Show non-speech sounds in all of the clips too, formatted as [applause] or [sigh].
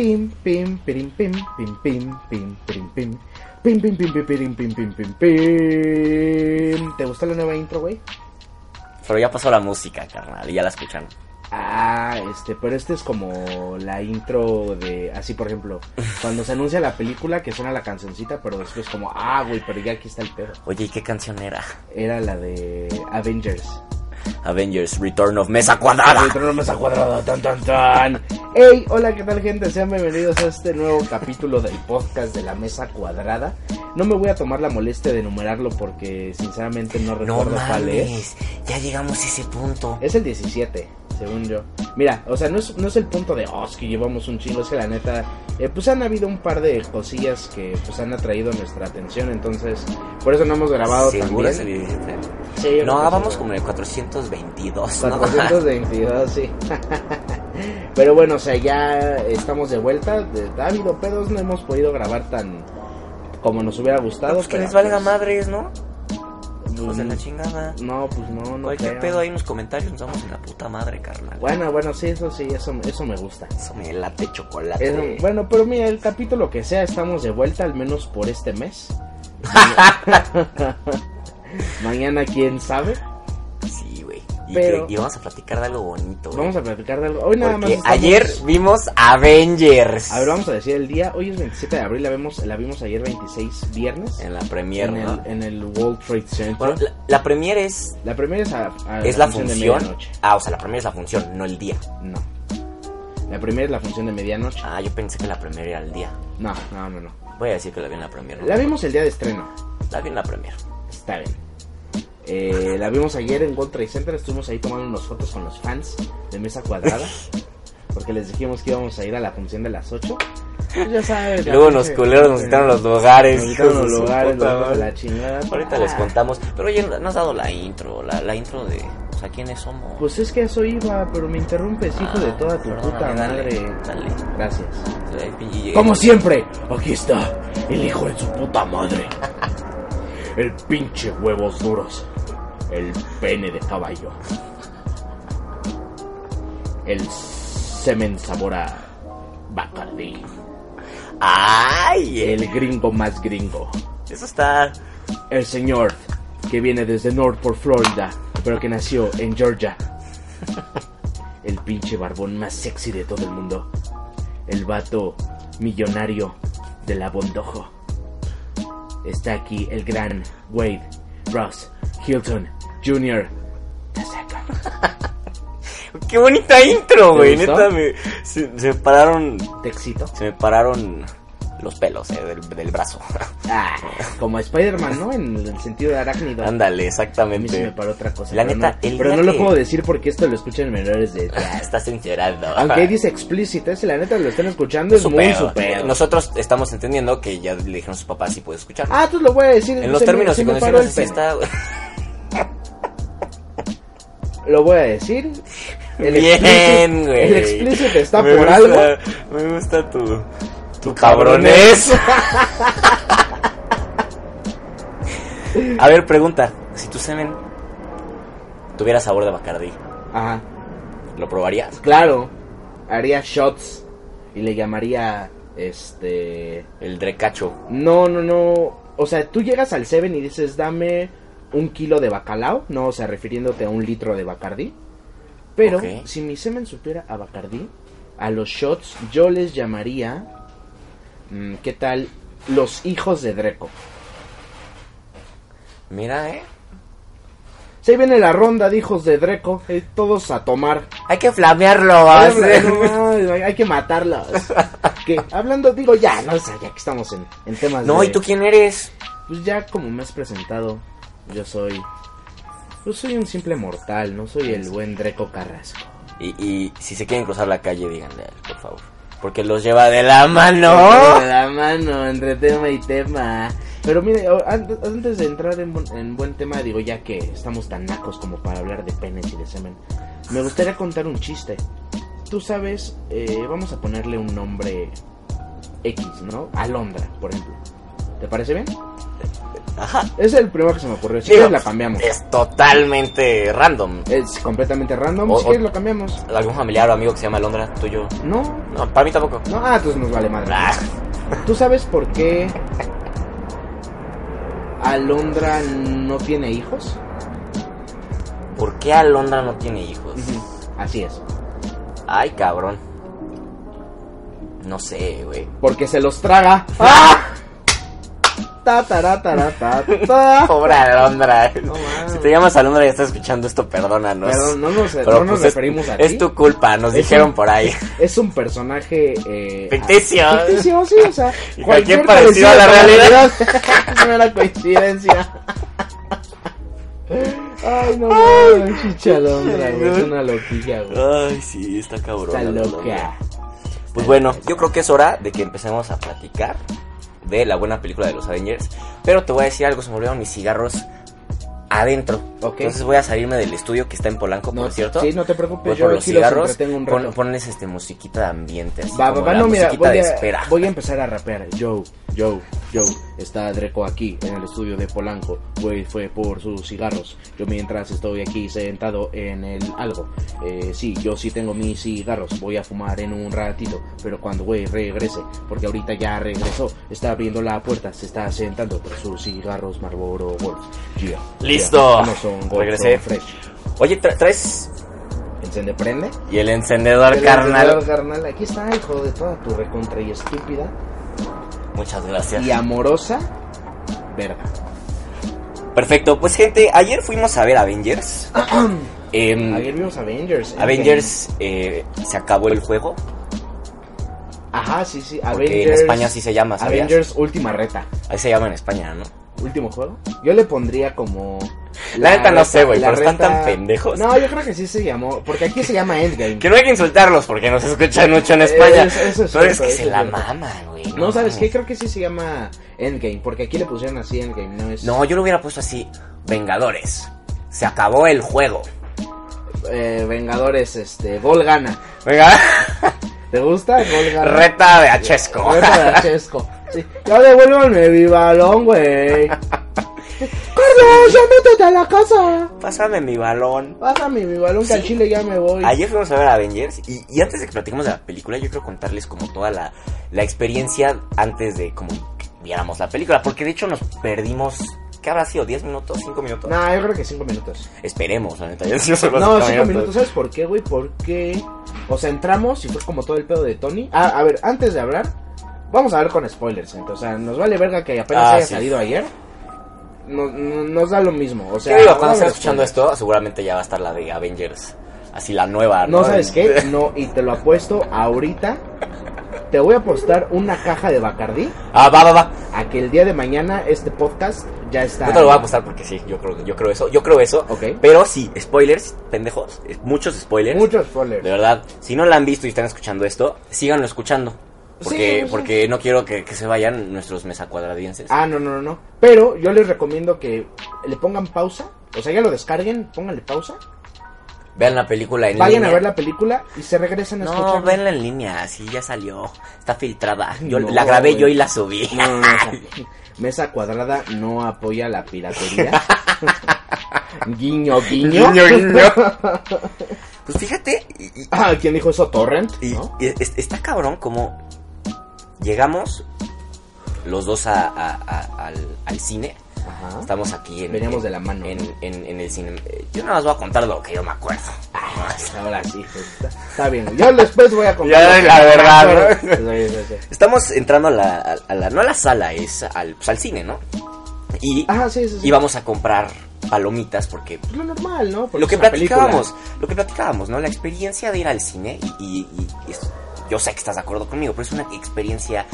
Pim, pim, pirim, pim, pim, pim, pim, pirim, pim. Pim, pim, pim, pim, pirim, pim, pim, pim, pim. ¿Te gusta la nueva intro, güey? Pero ya pasó la música, carnal, y ya la escucharon. Ah, este, pero este es como la intro de, así por ejemplo, [laughs] cuando se anuncia la película que suena la cancioncita, pero después como, ah, güey, pero ya aquí está el pedo. Oye, ¿y qué canción era? Era la de Avengers. Avengers Return of Mesa Cuadrada. Return of Mesa Cuadrada, tan tan tan. Hey, hola, ¿qué tal gente? Sean bienvenidos a este nuevo capítulo del podcast de la Mesa Cuadrada. No me voy a tomar la molestia de enumerarlo porque sinceramente no No recuerdo cuál es. mames, ya llegamos a ese punto. Es el 17, según yo. Mira, o sea, no es, no es el punto de, oh, es que llevamos un chingo, es que la neta, eh, pues han habido un par de cosillas que pues han atraído nuestra atención, entonces, por eso no hemos grabado ¿Seguro también. el 17? Sí, No, vamos como el 422, ¿no? 422, sí. [laughs] Pero bueno, o sea, ya estamos de vuelta. Ha habido pedos, no hemos podido grabar tan como nos hubiera gustado. Pues que les valga pues, madres, ¿no? Pues de la chingada. No, pues no, no. Cualquier creo. pedo ahí en los comentarios nos vamos en la puta madre, carnal. Bueno, bueno, sí, eso sí, eso, eso me gusta. Eso me late chocolate. Eso- bueno, pero mira, el capítulo que sea, estamos de vuelta, al menos por este mes. [laughs] [laughs] Mañana, quién sabe. Y, Pero- que- y vamos a platicar de algo bonito. Vamos a platicar de algo. Hoy nada más. Estamos- ayer vimos Avengers. A ver, vamos a decir el día. Hoy es 27 de abril, la, vemos, la vimos ayer 26 viernes. En la premier, en, ¿no? el, en el World Trade Center. Bueno, la, la premier es, La primera es, a- a es la de función. medianoche. Ah, o sea, la premier es la función, no el día. No. La primera es la función de medianoche. Ah, yo pensé que la premier era el día. No, no, no, no. Voy a decir que la vi en la premier. ¿no? La vimos el día de estreno. La vi en la premier. Está bien. Eh, la vimos ayer en World Trade Center. Estuvimos ahí tomando unas fotos con los fans de Mesa Cuadrada. [laughs] Porque les dijimos que íbamos a ir a la función de las 8. Pues ya sabes. Luego los culeros nos quitaron los lugares. Nos quitaron los lugares, puta los la chingada. Ahorita Ah, les contamos. Pero oye, no has dado la intro. La, la intro de. O sea, ¿quiénes somos? Pues es que eso iba, pero me interrumpes, hijo de toda tu puta dale, madre. Dale. Gracias. Como siempre, aquí está el hijo de su puta madre. [laughs] El pinche huevos duros. El pene de caballo. El semen sabor a Bacardi. ¡Ay! El gringo más gringo. Eso está. El señor que viene desde Northport, Florida, pero que nació en Georgia. [laughs] El pinche barbón más sexy de todo el mundo. El vato millonario de la Bondojo. Está aquí el gran Wade Ross Hilton Jr. [laughs] ¡Qué bonita intro, güey! Neta, me, se, se me pararon. ¿Te excito? Se me pararon los pelos eh, del, del brazo. Ah, como Spider-Man, ¿no? En el sentido de arácnido. Ándale, A mí se me exactamente. paró otra cosa. La pero neta, no, el pero no lo puedo decir porque esto lo escuchan menores de [laughs] edad. Estás. Aunque ahí dice explícito, si la neta lo están escuchando es Su muy pedo. su pedo. Nosotros estamos entendiendo que ya le dijeron a sus papás si puede escuchar. Ah, tú lo voy a decir. en los términos y condiciones está. Lo voy a decir. El Bien, güey. El explícito está Me por gusta- algo. Me gusta tu. Tu cabronés. [laughs] A ver, pregunta. Si tu semen tuviera sabor de Bacardi, Ajá, ¿lo probarías? claro. Haría shots y le llamaría este. El drecacho. No, no, no. O sea, tú llegas al Seven y dices, dame un kilo de bacalao. No, o sea, refiriéndote a un litro de Bacardí. Pero si mi semen supiera a Bacardí, a los shots yo les llamaría. mm, ¿Qué tal? Los hijos de Dreco. Mira, eh. Se viene la ronda de hijos de Dreco. eh, todos a tomar. Hay que flamearlo. Hay hay que matarlos. [laughs] que hablando, digo, ya, no, o sea, ya que estamos en, en temas No, de- ¿y tú quién eres? Pues ya como me has presentado, yo soy... Yo soy un simple mortal, no soy el buen Dreco Carrasco. Y, y si se quieren cruzar la calle, díganle a él, por favor. Porque los lleva de la mano. De la mano, entre tema y tema. Pero mire, antes de entrar en, en buen tema, digo, ya que estamos tan nacos como para hablar de penes y de semen, me gustaría contar un chiste. Tú sabes, eh, vamos a ponerle un nombre X, ¿no? Alondra, por ejemplo. ¿Te parece bien? Ajá. Es el primero que se me ocurrió. Si Digo, quieres la cambiamos. Es totalmente random. Es completamente random. O- si o- quieres lo cambiamos. ¿Algún familiar o amigo que se llama Londra, tuyo? No. No, para mí tampoco. No, ah, entonces nos vale madre. Ah, ¿Tú sabes por qué Alondra no tiene hijos? ¿Por qué Alondra no tiene hijos? Así es. Ay, cabrón. No sé, güey. Porque se los traga. [laughs] ¡Ah! Ta, ta, ta. [laughs] Pobre Alondra. No si te llamas Alondra y estás escuchando esto, perdónanos. Perdón, no nos, Pero, no nos pues, es- referimos a Es ti. tu culpa, nos Es dijeron un- por ahí. Es un personaje... Eh, Ficticio. Ficticio, sí, o sea... [laughs] Y cualquier parecido parecido a la realidad. [laughs] no era coincidencia. Ay, no mames, chicha Alondra, güey. Es una loquilla, güey. Ay, sí, está cabrón. Está loca. Pues bueno, yo creo que es hora de que empecemos a platicar de la buena película de los Avengers. Pero te voy a decir algo, se me olvidaron mis cigarros adentro. Ok. Entonces voy a salirme del estudio que está en Polanco, No, por cierto. Sí, no te preocupes, Voy yo por los los cigarros, entretengo un pon- rato. ponles este musiquita de ambiente, así Va, como va, la no, mira, musiquita voy de a, espera. voy a empezar a rapear. Joe, Joe, Joe. Está Dreco aquí en el estudio de Polanco. Güey, fue por sus cigarros. Yo mientras estoy aquí sentado en el algo. Eh, sí, yo sí tengo mis cigarros. Voy a fumar en un ratito. Pero cuando güey regrese, porque ahorita ya regresó. Está abriendo la puerta, se está sentando por sus cigarros Marlboro Wolf. Yeah, Listo. Regresé. fresh. Oye, tra- traes Encende, prende. y el encendedor, El carnal. encendedor, carnal. Aquí está, hijo de toda tu recontra y estúpida. Muchas gracias. y amorosa verga. Perfecto, pues gente, ayer fuimos a ver Avengers. Em, Ayer vimos Avengers. Avengers eh, se acabó el juego. Ajá, sí, sí. Porque Avengers. en España sí se llama, ¿sabías? Avengers Última Reta. Ahí se llama en España, ¿no? Último juego. Yo le pondría como. La neta no sé, güey, pero están tan pendejos. No, yo creo que sí se llamó. Porque aquí se llama Endgame. Que no hay que insultarlos porque nos escuchan mucho en España. Eso- eso es pero es que eso se es la maman, güey. No, ¿sabes qué? Creo que sí se llama Endgame. Porque aquí le pusieron así Endgame. No es. No, yo lo hubiera puesto así. Vengadores. Se acabó el juego. Eh, Vengadores, este. Gol gana. Venga. ¿Te gusta? Gol gana. Reta de Achesco. Reta de Chesco. Sí. Ya devuélvanme mi balón, güey. [laughs] Carlos, ya métete a la casa. Pásame mi balón. Pásame mi balón que al chile ya me voy. Ayer fuimos a ver Avengers y, y antes de que platiquemos de la película, yo quiero contarles como toda la, la experiencia antes de como que viéramos la película, porque de hecho nos perdimos, ¿qué habrá sido? ¿10 minutos? ¿5 minutos? No, yo creo que cinco minutos. Esperemos, la neta. No, de cinco minutos. ¿Sabes por qué, güey? Porque, o sea, entramos y fue como todo el pedo de Tony. Ah, a ver, antes de hablar, vamos a ver con spoilers. gente. O sea, nos vale verga que apenas Ah, haya sí. salido ayer. No- no- nos da lo mismo. O sea, Cuando ver escuchando esto, seguramente ya va a estar la de Avengers. Así la nueva, ¿no? No, ¿sabes qué? [laughs] No, y te lo apuesto ahorita. Te voy a apostar una caja de Bacardí Ah, va, va, va. a que el día de mañana este podcast ya está. Yo te lo voy a apostar porque sí, yo creo, yo creo eso, yo creo eso. Ok. Pero sí, spoilers, pendejos, muchos spoilers. Muchos spoilers. De verdad, si no la han visto y están escuchando esto, síganlo escuchando. Porque, Sí, sí. porque no quiero que, que se vayan nuestros mesacuadradienses. Ah, no, no, no, no. Pero yo les recomiendo que le pongan pausa. O sea, ya lo descarguen, pónganle pausa. Vean la película en Vayan línea. a ver la película y se regresen a No, escuchar. venla en línea, sí, ya salió. Está filtrada. Yo No, la grabé yo y la subí. No, no, no, [laughs] Mesa cuadrada no apoya la piratería. [laughs] guiño, guiño. Guiño, guiño. [laughs] Pues fíjate, y, y- ah, ¿quién dijo eso? Torrent. y- ¿no? y es- está cabrón como llegamos los dos a- a- a- al, al cine. Ajá. Estamos aquí en, Veníamos en- de la mano. En, en- en el cine. Yo nada más voy a contar lo que yo me acuerdo. Ah, Ahora sí, pues, está, está bien. Yo después voy a contar. Ya, la verdad. [laughs] Estamos entrando a la, a- a la- no a la sala, es al, pues, al cine, ¿no? Y Ajá, sí, sí, sí. íbamos a comprar palomitas porque Pues lo normal, ¿no? Porque lo que película. platicábamos, lo que platicábamos, ¿no? La experiencia de ir al cine y, y- y es- yo sé que estás de acuerdo conmigo, pero es una experiencia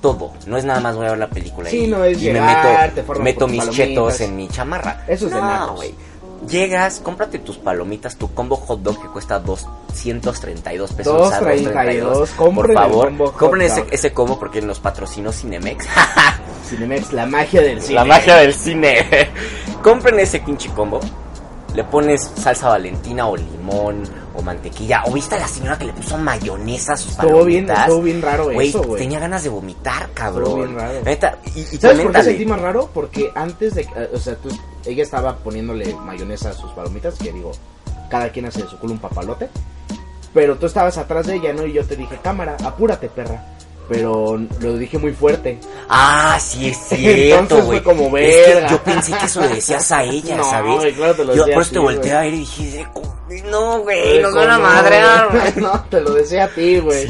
todo, no es nada más voy a ver la película Sí, y, no es y me llegar, meto, meto mis palomitas. chetos en mi chamarra. Eso es de nacos. güey. Llegas, cómprate tus palomitas, tu combo hot dog que cuesta 232 pesos. o sea, 232, Por el favor, combo compren ese combo porque nos patrocinó Cinemex. [laughs] Cinemex, la magia del cine. La magia del cine. [laughs] Compren ese pinche combo. Le pones salsa valentina o limón o mantequilla. ¿O viste a la señora que le puso mayonesa a sus Estuvo bien, palomitas? estuvo bien raro eso, güey. tenía ganas de vomitar, cabrón. Estuvo bien raro. Neta, y, y ¿Sabes por qué sentí más raro? Porque antes de, eh, o sea, tú, ella estaba poniéndole mayonesa a sus palomitas, que digo, cada quien hace de su culo un papalote. Pero tú estabas atrás de ella, ¿no? Y yo te dije, cámara, apúrate, perra. Pero lo dije muy fuerte. Ah, sí es [laughs] cierto, güey. fue como Es que verga. yo pensé que eso le decías a ella, No, ¿sabes? güey, claro, te lo yo por eso te volteé a ver y dije, no, güey, nos van a no, madrear. [laughs] No, te lo decía a ti, güey.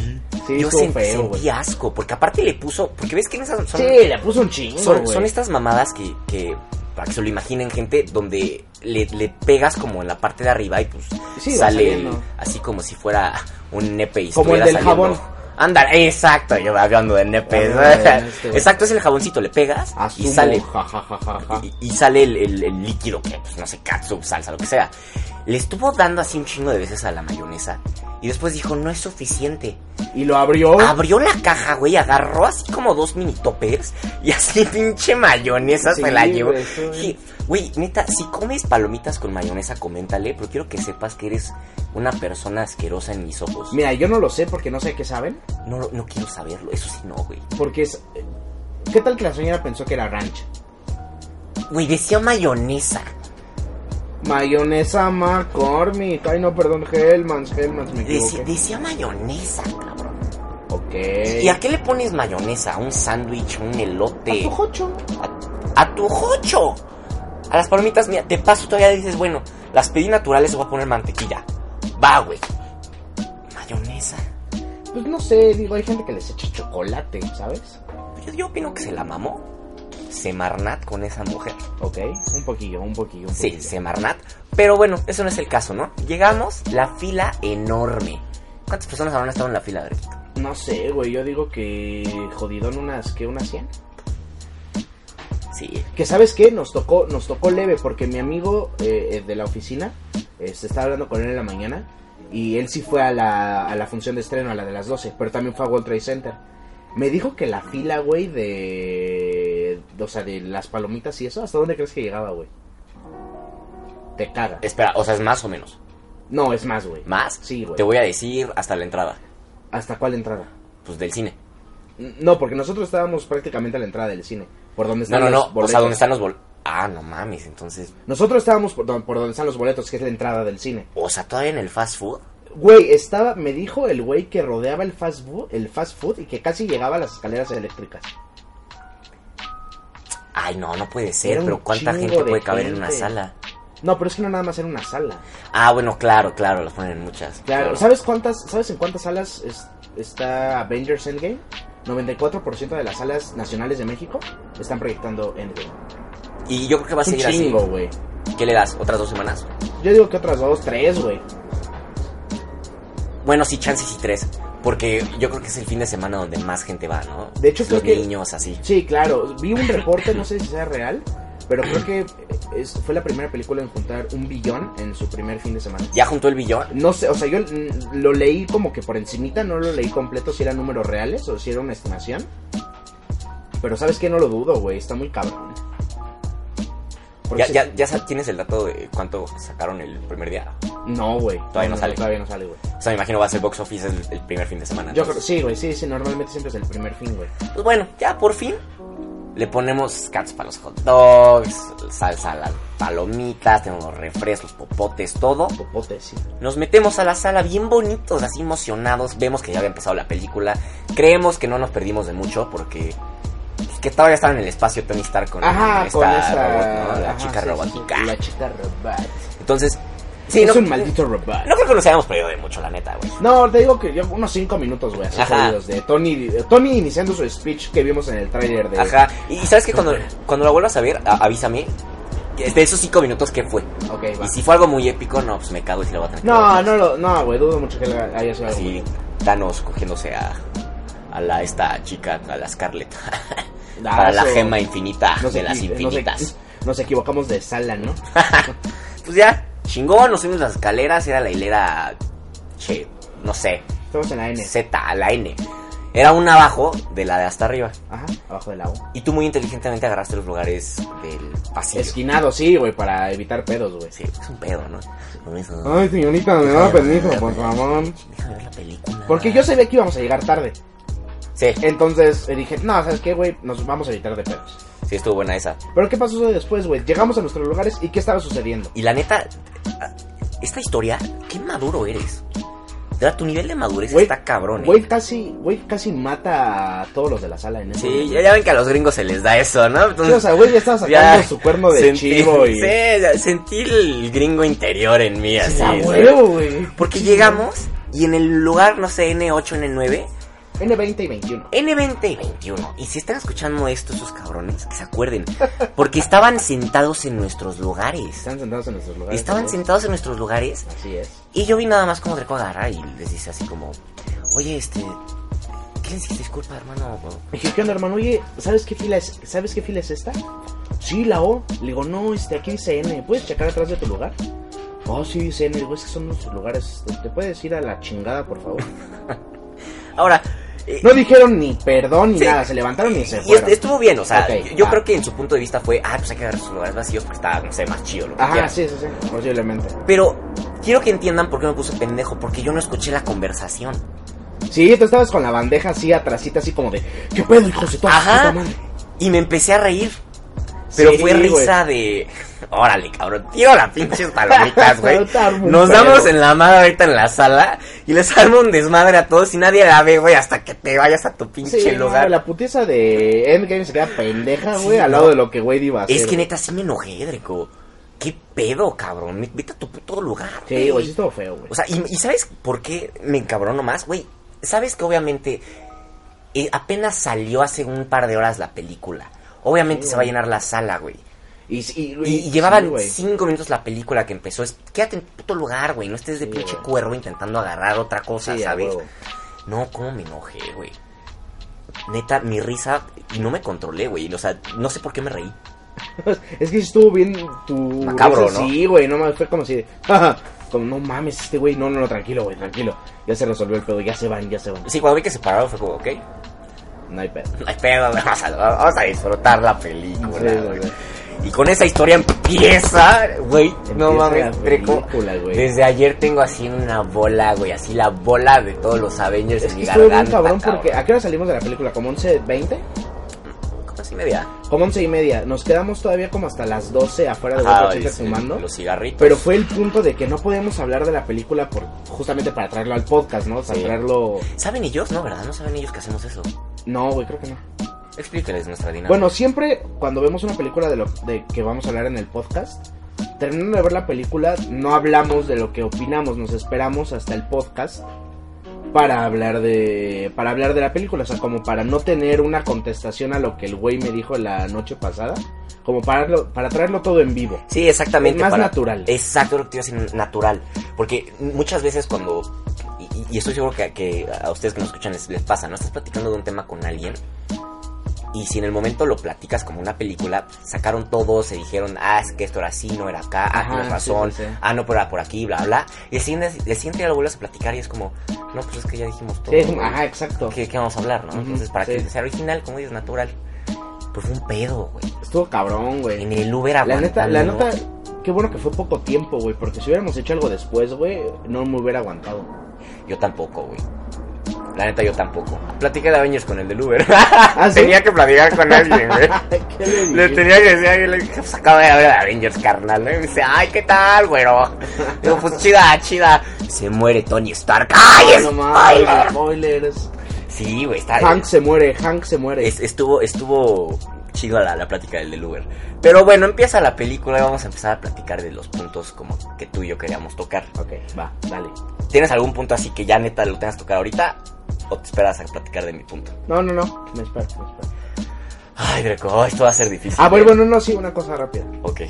Sí, yo feo, sentí asco, porque aparte le puso, porque ves que en esas son, Sí, le puso un chingo, son, estas mamadas que, que, para que se lo imaginen gente, donde le, le pegas como en la parte de arriba y pues Sí, sale el- así como si fuera un nepe y Como el del jabón. Anda, exacto, yo hablando de nepes. Ah, este, exacto, es el jaboncito, le pegas y sale ja, ja, ja, ja, ja. y, y sale el, el- el líquido que, pues, no sé, catsup, salsa, lo que sea. Le estuvo dando así un chingo de veces a la mayonesa. Y después dijo, no es suficiente. Y lo abrió. Abrió la caja, güey, agarró así como dos mini toppers. Y así [laughs] pinche mayonesa Sí, se la llevó. Güey, neta, si comes palomitas con mayonesa, coméntale. Pero quiero que sepas que eres una persona asquerosa en mis ojos. Mira, yo no lo sé porque no sé qué saben. No, no quiero saberlo, eso sí no, güey. Porque es. ¿Qué tal que la señora pensó que era ranch? Güey, decía mayonesa. Mayonesa McCormick. Ay, no, perdón, Hellmans, Hellmans, me Deci- decía mayonesa, cabrón. Ok. ¿Y a qué le pones mayonesa? ¿A un sándwich? ¿Un elote? A tu jocho. A, a tu jocho. A las palomitas, mira, de paso todavía dices, bueno, las pedí naturales, le voy a poner mantequilla. Va, güey. Mayonesa. Pues no sé, digo, hay gente que les echa chocolate, ¿sabes? Yo, yo opino que se la mamó. Semarnat con esa mujer. Ok, un poquillo, un poquillo, un Sí, poquillo. Semarnat. Pero bueno, eso no es el caso, ¿no? Llegamos, la fila enorme. ¿Cuántas personas habrán estado en la fila, Berquito? No sé, güey, yo digo que jodidón unas, que unas 100. Sí. Que sabes qué, nos tocó, nos tocó leve porque mi amigo eh, de la oficina, eh, se estaba hablando con él en la mañana y él sí fue a la, a la función de estreno, a la de las 12, pero también fue a World Trade Center. Me dijo que la fila, güey, de, o sea, de las palomitas y eso, ¿hasta dónde crees que llegaba, güey? Te caga. Espera, o sea, es más o menos. No, es más, güey. ¿Más? Sí, güey. Te voy a decir hasta la entrada. ¿Hasta cuál entrada? Pues del cine. No, porque nosotros estábamos prácticamente a la entrada del cine, por donde No, están no, los no. O boletos. sea, ¿dónde están los bol... Ah, no mames, entonces... Nosotros estábamos por, don- por donde están los boletos, que es la entrada del cine. O sea, todavía en el fast food. Güey, estaba, me dijo el güey que rodeaba el fast food, el fast food y que casi llegaba a las escaleras eléctricas. Ay, no, no puede ser. Era un Pero ¿cuánta chingo gente de puede caber en una gente. sala? No, pero es que no nada más era una sala. Ah, bueno, claro, claro, los ponen en muchas. Claro, ¿sabes cuántas, sabes en cuántas salas es- está Avengers Endgame? 94% de las salas nacionales de México están proyectando Endgame. Y yo creo que va a seguir chingo, así. güey. ¿Qué le das? ¿Otras dos semanas? Yo digo que otras dos, tres, güey. Bueno, sí, chances y tres. Porque yo creo que es el fin de semana donde más gente va, ¿no? De hecho, creo los que- niños, así. Sí, claro. Vi un reporte, no sé si sea real, pero creo que es, fue la primera película en juntar un billón en su primer fin de semana. ¿Ya juntó el billón? No sé, o sea, yo lo leí como que por encimita, no lo leí completo si eran números reales o si era una estimación. Pero sabes que no lo dudo, güey, está muy cabrón. ¿Ya, ya, ya tienes el dato de cuánto sacaron el primer día? No, güey. Todavía no sale. Todavía no sale, güey. O sea, me imagino va a ser box office el, el primer fin de semana. Yo creo, sí, güey, sí, sí, normalmente siempre es el primer fin, güey. Pues bueno, ya por fin le ponemos cats para los hot dogs, salsa a las palomitas, tenemos los refrescos, popotes, todo. Popote, sí. Nos metemos a la sala bien bonitos, así emocionados. Vemos que ya había empezado la película. Creemos que no nos perdimos de mucho porque pues, que todavía estaba en el espacio Tony Stark con Ajá, esta con esa... robot, ¿no? La ajá, chica sí, robótica. sí, La chica robot. Entonces, sí, es no, un maldito robot. no creo que nos hayamos perdido de mucho, la neta, güey. No, te digo que yo unos 5 minutos, güey, así Ajá. jodidos de Tony, Tony iniciando su speech que vimos en el tráiler de... Ajá. Y, y sabes que cuando, cuando la vuelvas a ver, a- avísame. que De esos cinco minutos, ¿qué fue? Ok, va. Y si fue algo muy épico, no, pues me cago y si lo voy a tener que No, ver. no, lo- no, güey, dudo mucho que haya sido algo Así, muy- Thanos cogiéndose a, a la esta chica, a la Scarlett. Ah, Para la gema infinita de las nos infinitas. Nos equivocamos de sala, ¿no? [laughs] Pues ya, chingón, nos subimos las escaleras, era la hilera, che, no sé, Estamos en la N. Z, a la N. Era una abajo de la de hasta arriba. Ajá, abajo del agua. Y tú muy inteligentemente agarraste los lugares del pasillo. Esquinado, sí, güey, para evitar pedos, güey. Sí, es un pedo, ¿no? Ay, señorita, me da permiso, por favor. Déjame ver la película. Porque yo sabía que íbamos a llegar tarde. Sí, Entonces eh, dije, no, ¿sabes qué, güey? Nos vamos a evitar de pedos. Sí estuvo buena esa. Pero ¿qué pasó después, güey? Llegamos a nuestros lugares y ¿qué estaba sucediendo? Y la neta, esta historia, qué maduro eres. De tu nivel de madurez está cabrón, ¿eh? Güey casi, güey casi mata a todos los de la sala en ese Sí, momento. ya, ven que a los gringos se les da eso, ¿no? Sí, Entonces, o sea, güey ya estaba sacando ya su cuerno de sentí- chivo y... Sí, sentí el gringo interior en mí, así. Sí, güey. Porque llegamos y en el lugar, no sé, N8, N9, N20 y 21. N20 y 21. Y si están escuchando esto, esos cabrones, que se acuerden. Porque estaban sentados en nuestros lugares. Están sentados en nuestros lugares. Estaban también. sentados en nuestros lugares. Así es. Y yo vi nada más como Greco agarrar y les dice así como, oye, este, ¿qué les dices? Disculpa, hermano. Me dije, ¿qué onda, hermano? Oye, ¿sabes qué fila es, ¿sabes qué fila es esta? Sí, la O. Le digo, no, este, aquí dice N. ¿Puedes checar atrás de tu lugar? Oh, sí, dice N. Digo, es que son nuestros lugares. ¿Te puedes ir a la chingada, por favor? [laughs] Ahora, No dijeron ni perdón ni Sí. nada. Se levantaron y se y fueron. estuvo bien, o sea, yo, creo que en su punto de vista fue, ah, pues hay que agarrar sus lugares vacíos porque está, no sé, más chido lo que Ajá, sí, sí, sí. Posiblemente. Pero quiero que entiendan por qué me puse pendejo, porque yo no escuché la conversación. Sí, tú estabas con la bandeja así atrásita, así como de, ¿qué pedo, toda su Ajá. puta madre?" Y me empecé a reír. Pero Sí, fue güey. risa de. Órale, cabrón. Tío, las pinches palomitas, güey. [laughs] Nos damos en la madre ahorita en la sala. Y les armo un desmadre a todos. Y nadie la ve, güey, hasta que te vayas a tu pinche Sí, no, lugar. la putiza de Endgame se queda pendeja, güey, Sí, al no. lado de lo que Wade iba a hacer. es que güey. neta, sí me enojé, Dreco. ¿Qué pedo, cabrón? Vete a tu puto lugar. Sí, güey, sí estuvo feo, güey. O sea, ¿y, y sabes por qué me encabrono más? Güey, sabes que obviamente eh, apenas salió hace un par de horas la película. Obviamente Sí, se va a llenar la sala, güey. Y, y, Y, y llevaban sí, cinco minutos la película que empezó. Es, quédate en puto lugar, güey. No estés de Sí, pinche güey. cuervo intentando agarrar otra cosa, Sí, ¿sabes? No, cómo me enojé, güey. Neta, mi risa. Y no me controlé, güey. O sea, no sé por qué me reí. [laughs] Es que estuvo bien tu... Macabro, risa, ¿no? Sí, güey, no fue como si... como, no mames, este güey, no, no, no, tranquilo, güey, tranquilo. Ya se resolvió el pedo, ya se van, ya se van. Sí, cuando vi que se pararon fue como, ok. No hay pedo. No hay pedo, vamos a, vamos a disfrutar la película, Sí, güey. güey. Y con esa historia empieza, güey. No mames, Treco. Desde ayer tengo así una bola, güey. Así la bola de todos los Avengers Es en que mi estuvo bien garganta. cabrón porque... ¿A qué hora salimos de la película? ¿Como 11, 20? ¿Cómo así media? Como 11 y media. Nos quedamos todavía como hasta las 12 afuera de Ajá, y- Center fumando. Los cigarritos. Pero fue el punto de que no podíamos hablar de la película por justamente para traerlo al podcast, ¿no? Sí. traerlo... ¿Saben ellos? No, ¿verdad? No saben ellos que hacemos eso. No, güey, creo que no. Explíqueles nuestra dinámica. Bueno, siempre cuando vemos una película de lo de que vamos a hablar en el podcast, terminando de ver la película, no hablamos de lo que opinamos, nos esperamos hasta el podcast para hablar de para hablar de la película, o sea, como para no tener una contestación a lo que el güey me dijo la noche pasada, como para para traerlo todo en vivo. Sí, exactamente. Más natural. Exacto, lo que te iba a decir, natural. Porque muchas veces cuando... Y, y estoy seguro que, que a ustedes que nos escuchan les, les pasa, ¿no? Estás platicando de un tema con alguien y si en el momento lo platicas como una película, sacaron todo, se dijeron, ah, es que esto era así, no era acá, ah, tienes razón, sí, sí, sí. ah, no, pero era por aquí, bla, bla. Y el siguiente, el siguiente día lo vuelves a platicar y es como, no, pues es que ya dijimos todo. Sí, ajá, exacto. ¿Qué, qué vamos a hablar, no? Entonces, para que sea original, como dices, natural. Pues fue un pedo, güey. Estuvo cabrón, güey. En el Uber La neta, la neta, qué bueno que fue poco tiempo, güey, porque si hubiéramos hecho algo después, güey, no me hubiera aguantado. Yo tampoco, güey. La neta, yo tampoco. Platiqué de Avengers con el del Uber. [laughs] ¿Ah, sí? Tenía que platicar con alguien, güey. [laughs] ¿Qué le tenía que decir, a alguien, le dije, pues acabo de ver Avengers, carnal. Y me dice, ay, ¿qué tal, güero? [laughs] Digo, pues chida, chida. Se muere Tony Stark. ¡Ay, Ay, no spoiler! spoilers. Sí, güey, está. Hank se muere, Hank se muere. es- estuvo, estuvo chido la, la plática del del Uber. Pero bueno, empieza la película y vamos a empezar a platicar de los puntos como que tú y yo queríamos tocar. Ok, va, dale. ¿Tienes algún punto así que ya neta lo tengas que tocar ahorita? ¿O te esperas a platicar de mi punto? No, no, no, me espero, me espero. Ay, Dreco, esto va a ser difícil. Ah, bueno, güey. bueno, no, sí, una cosa rápida. Ok.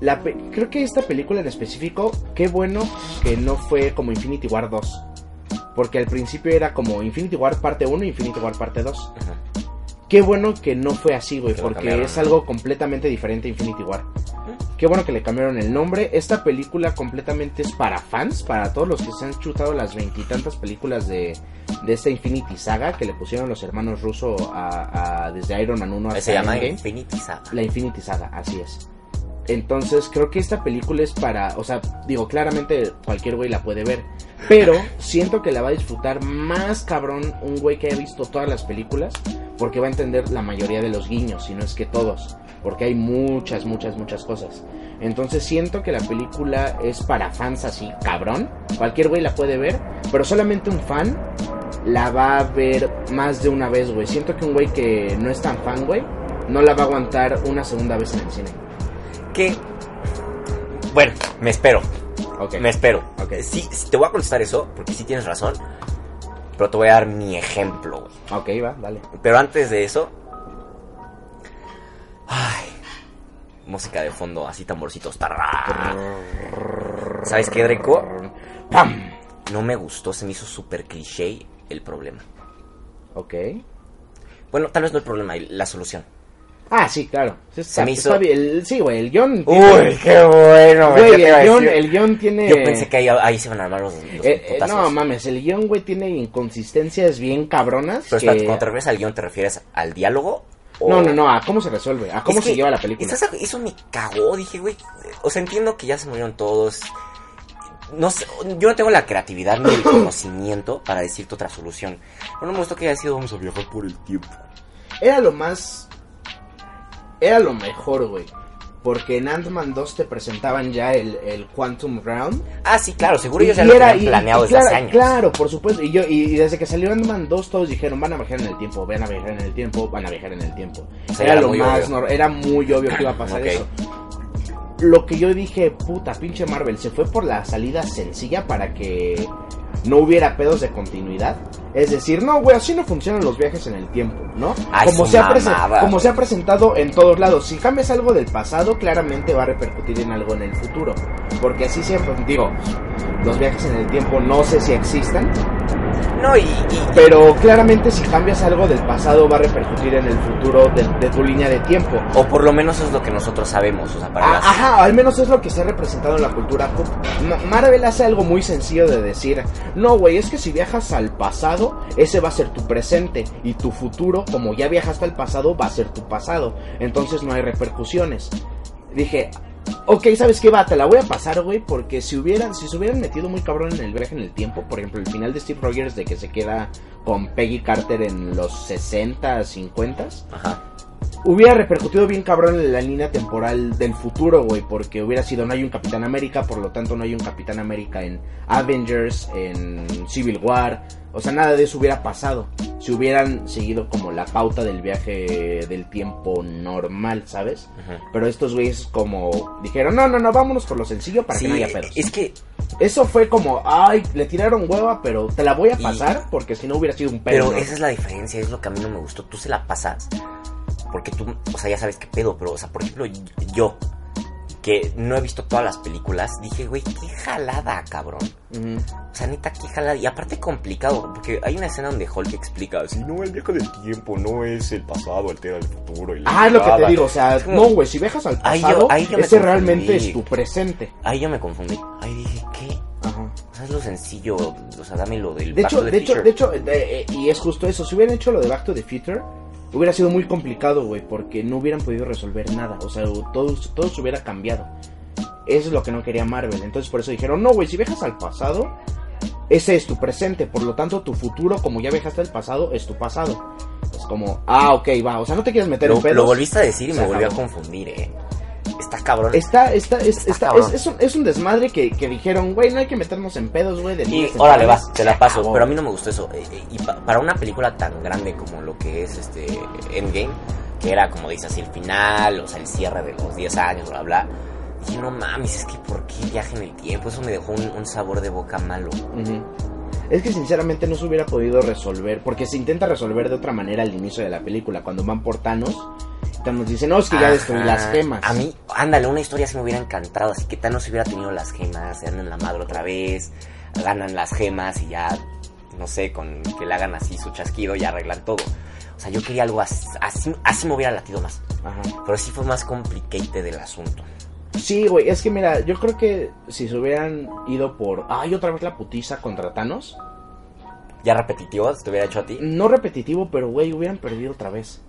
La creo que esta película en específico, qué bueno que no fue como Infinity War 2. Porque al principio era como Infinity War parte 1 y Infinity War parte 2. Ajá. Qué bueno que no fue así, güey, porque es algo completamente diferente a Infinity War. Qué bueno que le cambiaron el nombre. Esta película completamente es para fans, para todos los que se han chutado las veintitantas películas de, de esta Infinity Saga que le pusieron los hermanos Russo a, a- desde Iron Man 1 hasta Se llama Endgame. Infinity Saga. La Infinity Saga, así es. Entonces creo que esta película es para, o sea, digo, claramente cualquier güey la puede ver, pero siento que la va a disfrutar más cabrón un güey que haya visto todas las películas, porque va a entender la mayoría de los guiños, si no es que todos, porque hay muchas, muchas, muchas cosas. Entonces siento que la película es para fans así, cabrón, cualquier güey la puede ver, pero solamente un fan la va a ver más de una vez, güey. Siento que un güey que no es tan fan, güey, no la va a aguantar una segunda vez en el cine. Que. Bueno, me espero. Ok. Me espero. Ok. Sí, te voy a contestar eso, porque sí tienes razón. Pero te voy a dar mi ejemplo, güey. Ok, va, dale. Pero antes de eso. Ay. Música de fondo, así tamborcitos. ¿Sabes qué, Draco? ¡Pam! No me gustó, se me hizo súper cliché el problema. Ok. Bueno, tal vez no el problema, la solución. Ah, sí, claro. Se está- me hizo- está bien. El- Sí, güey, el guion... Uy, qué bueno, Güey, ¿qué te iba a el guion, decir? el guion tiene... Yo pensé que ahí, ahí se van a armar los, los Eh, eh, no mames, el guion, güey, tiene inconsistencias bien cabronas. Pero que- espérate, cuando te refieres al guion, ¿te refieres al diálogo? o- No, no, no, a cómo se resuelve, a cómo Es se que lleva la película. estás- Eso me cagó, dije, güey. O sea, entiendo que ya se murieron todos. No sé, yo no tengo la creatividad ni el [coughs] conocimiento para decirte otra solución. Pero no me gustó que haya sido vamos a viajar por el tiempo. Era lo más. Era lo mejor, güey. Porque en Ant-Man 2 te presentaban ya el, el Quantum Realm. Ah, sí, claro, seguro ellos ya lo era- tenían planeado y desde claro, hace años. Claro, por supuesto. Y, yo, y, y desde que salió Ant-Man 2, todos dijeron: van a viajar en el tiempo, van a viajar en el tiempo, van a viajar en el tiempo. O sea, era, era lo más. obvio. Era muy obvio que iba a pasar eso. Lo que yo dije, puta, pinche Marvel, se fue por la salida sencilla para que no hubiera pedos de continuidad. Es decir, no, güey, así no funcionan los viajes en el tiempo, ¿no? Ay, como se, ha como se ha presentado en todos lados. Si cambias algo del pasado, claramente va a repercutir en algo en el futuro. Porque así siempre, digo, los viajes en el tiempo no sé si existan, No, y, y- pero claramente si cambias algo del pasado va a repercutir en el futuro de, de tu línea de tiempo. o por lo menos es lo que nosotros sabemos. O sea, para Ah, las- Ajá, al menos es lo que se ha representado en la cultura pop. Marvel hace algo muy sencillo de decir, no, güey, es que si viajas al pasado, ese va a ser tu presente y tu futuro, como ya viajaste al pasado, va a ser tu pasado. Entonces no hay repercusiones. Dije, ok, ¿sabes qué va? Te la voy a pasar, güey, porque si hubieran, si se hubieran metido muy cabrón en el viaje en el tiempo, por ejemplo, el final de Steve Rogers de que se queda con Peggy Carter en los 60, 50, Ajá. hubiera repercutido bien cabrón en la línea temporal del futuro, güey, porque hubiera sido no hay un Capitán América, por lo tanto no hay un Capitán América en Avengers, en Civil War, o sea, nada de eso hubiera pasado si hubieran seguido como la pauta del viaje del tiempo normal, ¿sabes? Pero estos güeyes como dijeron, no, no, no, vámonos por lo sencillo para Sí, que no haya pedos. es que Eso fue como, ay, le tiraron hueva, pero te la voy a Y- pasar porque si no hubiera sido un pedo. Pero ¿no? esa es la diferencia, es lo que a mí no me gustó. Tú se la pasas porque tú, o sea, ya sabes qué pedo, pero, o sea, por ejemplo, yo, que no he visto todas las películas, dije, güey, qué jalada, cabrón. O sea, neta, qué jalada. Y aparte complicado, porque hay una escena donde Hulk explica, así, no, el viaje del tiempo no es el pasado, altera el futuro. Y Ah, es lo que te chingada". digo, o sea, como- no, güey, si viajas al Ahí yo- pasado, ahí yo me ese realmente es tu presente. Ahí yo me confundí. Ahí dije, ¿qué? Ajá. O sea, es lo sencillo, o sea, dame lo del De Back hecho, to the de hecho, Future. de hecho, de- eh, y es justo eso, si hubieran hecho lo de Back to the Future, hubiera sido muy complicado, güey, porque no hubieran podido resolver nada, o sea, todo, todo se hubiera cambiado. Eso es lo que no quería Marvel, entonces por eso dijeron, no, güey, si viajas al pasado, ese es tu presente, por lo tanto tu futuro, como ya viajaste al pasado, es tu pasado. Es como, ah, ok, va, o sea, no te quieres meter Lo, en pedos. lo volviste a decir y me volvió a confundir, eh. Está cabrón. Está, está, es, Está está- cabrón. es, es un, es un desmadre que, que dijeron, güey, no hay que meternos en pedos, güey. de Y órale, va, temporales". te la Se paso. Pero a mí no me gustó eso. Eh, eh, Y pa- para una película tan grande como lo que es este Endgame, que era como dice así el final, o sea, el cierre de los 10 años, bla, bla. Dije, no mames, es que ¿por qué viaje en el tiempo? Eso me dejó un, un sabor de boca malo. Es que sinceramente no se hubiera podido resolver, porque se intenta resolver de otra manera al inicio de la película, cuando van por Thanos, Thanos dice, no, es que ya destruí las gemas. A mí, ándale, una historia sí me hubiera encantado. Así que Thanos hubiera tenido las gemas, se dan en la madre otra vez, ganan las gemas y ya, no sé, con que le hagan así su chasquido y arreglan todo. O sea, yo quería algo así, así, así me hubiera latido más. Ajá. Pero sí fue más complicated el asunto. Sí, güey, es que mira, yo creo que si se hubieran ido por. Ay, otra vez la putiza contra Thanos. Ya repetitivo, te hubiera hecho a ti. No repetitivo, pero güey, hubieran perdido otra vez.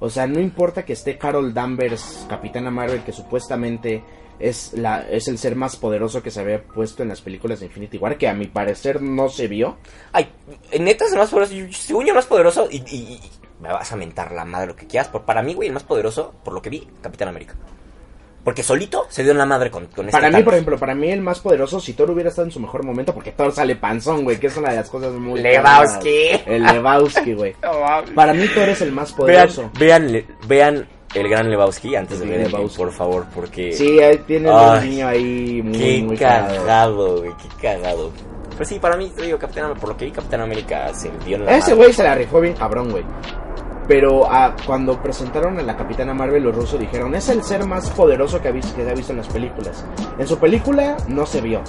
O sea, no importa que esté Carol Danvers, Capitana Marvel, que supuestamente es, la, es el ser más poderoso que se había puesto en las películas de Infinity War, que a mi parecer no se vio. Ay, neta es el más poderoso. Según yo, más poderoso. Y, y- y- me vas a mentar la madre lo que quieras. Pero para mí, güey, el más poderoso, por lo que vi, Capitán América. Porque solito se dio en la madre con, con este Para mí, por ejemplo, para mí el más poderoso, si Thor hubiera estado en su mejor momento, porque Thor sale panzón, güey, que es una de las cosas muy... Lebowski. El Lebowski, güey. [laughs] No. Para mí Thor es el más poderoso. vean, le- vean el gran Lebowski antes de ver el Lebowski. por favor, porque... Sí, ahí tiene Ay, un niño ahí muy, Qué muy cagado. cagado, güey, qué cagado. Pues sí, para mí, te digo, Capitán América, por lo que vi, Capitán América se dio en la Ese güey se la rifó bien cabrón, güey. Pero ah, cuando presentaron a la Capitana Marvel, los rusos dijeron, es el ser más poderoso que, ha visto, que se ha visto en las películas. En su película no se vio.